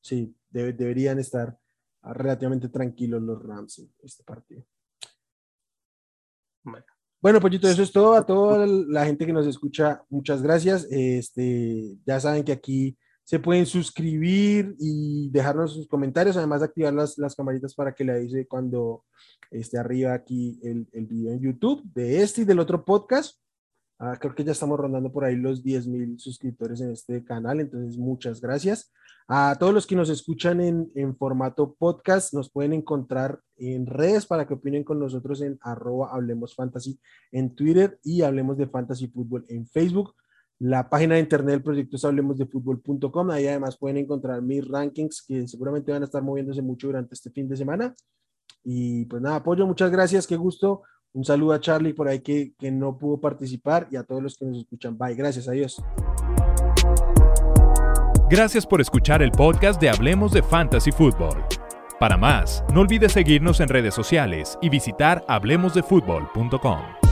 Sí, deberían estar relativamente tranquilos los Rams en este partido. Bueno. Bueno, Pollito, eso es todo. A toda la gente que nos escucha, muchas gracias. Este, ya saben que aquí se pueden suscribir y dejarnos sus comentarios, además de activar las, las camaritas para que le avise cuando esté arriba aquí el, el video en YouTube de este y del otro podcast. Ah, creo que ya estamos rondando por ahí los 10 mil suscriptores en este canal, entonces muchas gracias. A todos los que nos escuchan en, en, formato podcast, nos pueden encontrar en redes para que opinen con nosotros en arroba Hablemos Fantasy en Twitter y Hablemos de Fantasy Fútbol en Facebook. La página de internet del proyecto es hablemosdefutbol.com. Ahí además pueden encontrar mis rankings que seguramente van a estar moviéndose mucho durante este fin de semana. Y pues nada, apoyo, muchas gracias, qué gusto un saludo a Charlie por ahí que, que no pudo participar y a todos los que nos escuchan. Bye, gracias, adiós. Gracias por escuchar el podcast de Hablemos de Fantasy Football. Para más, no olvides seguirnos en redes sociales y visitar hablemosdefutbol.com.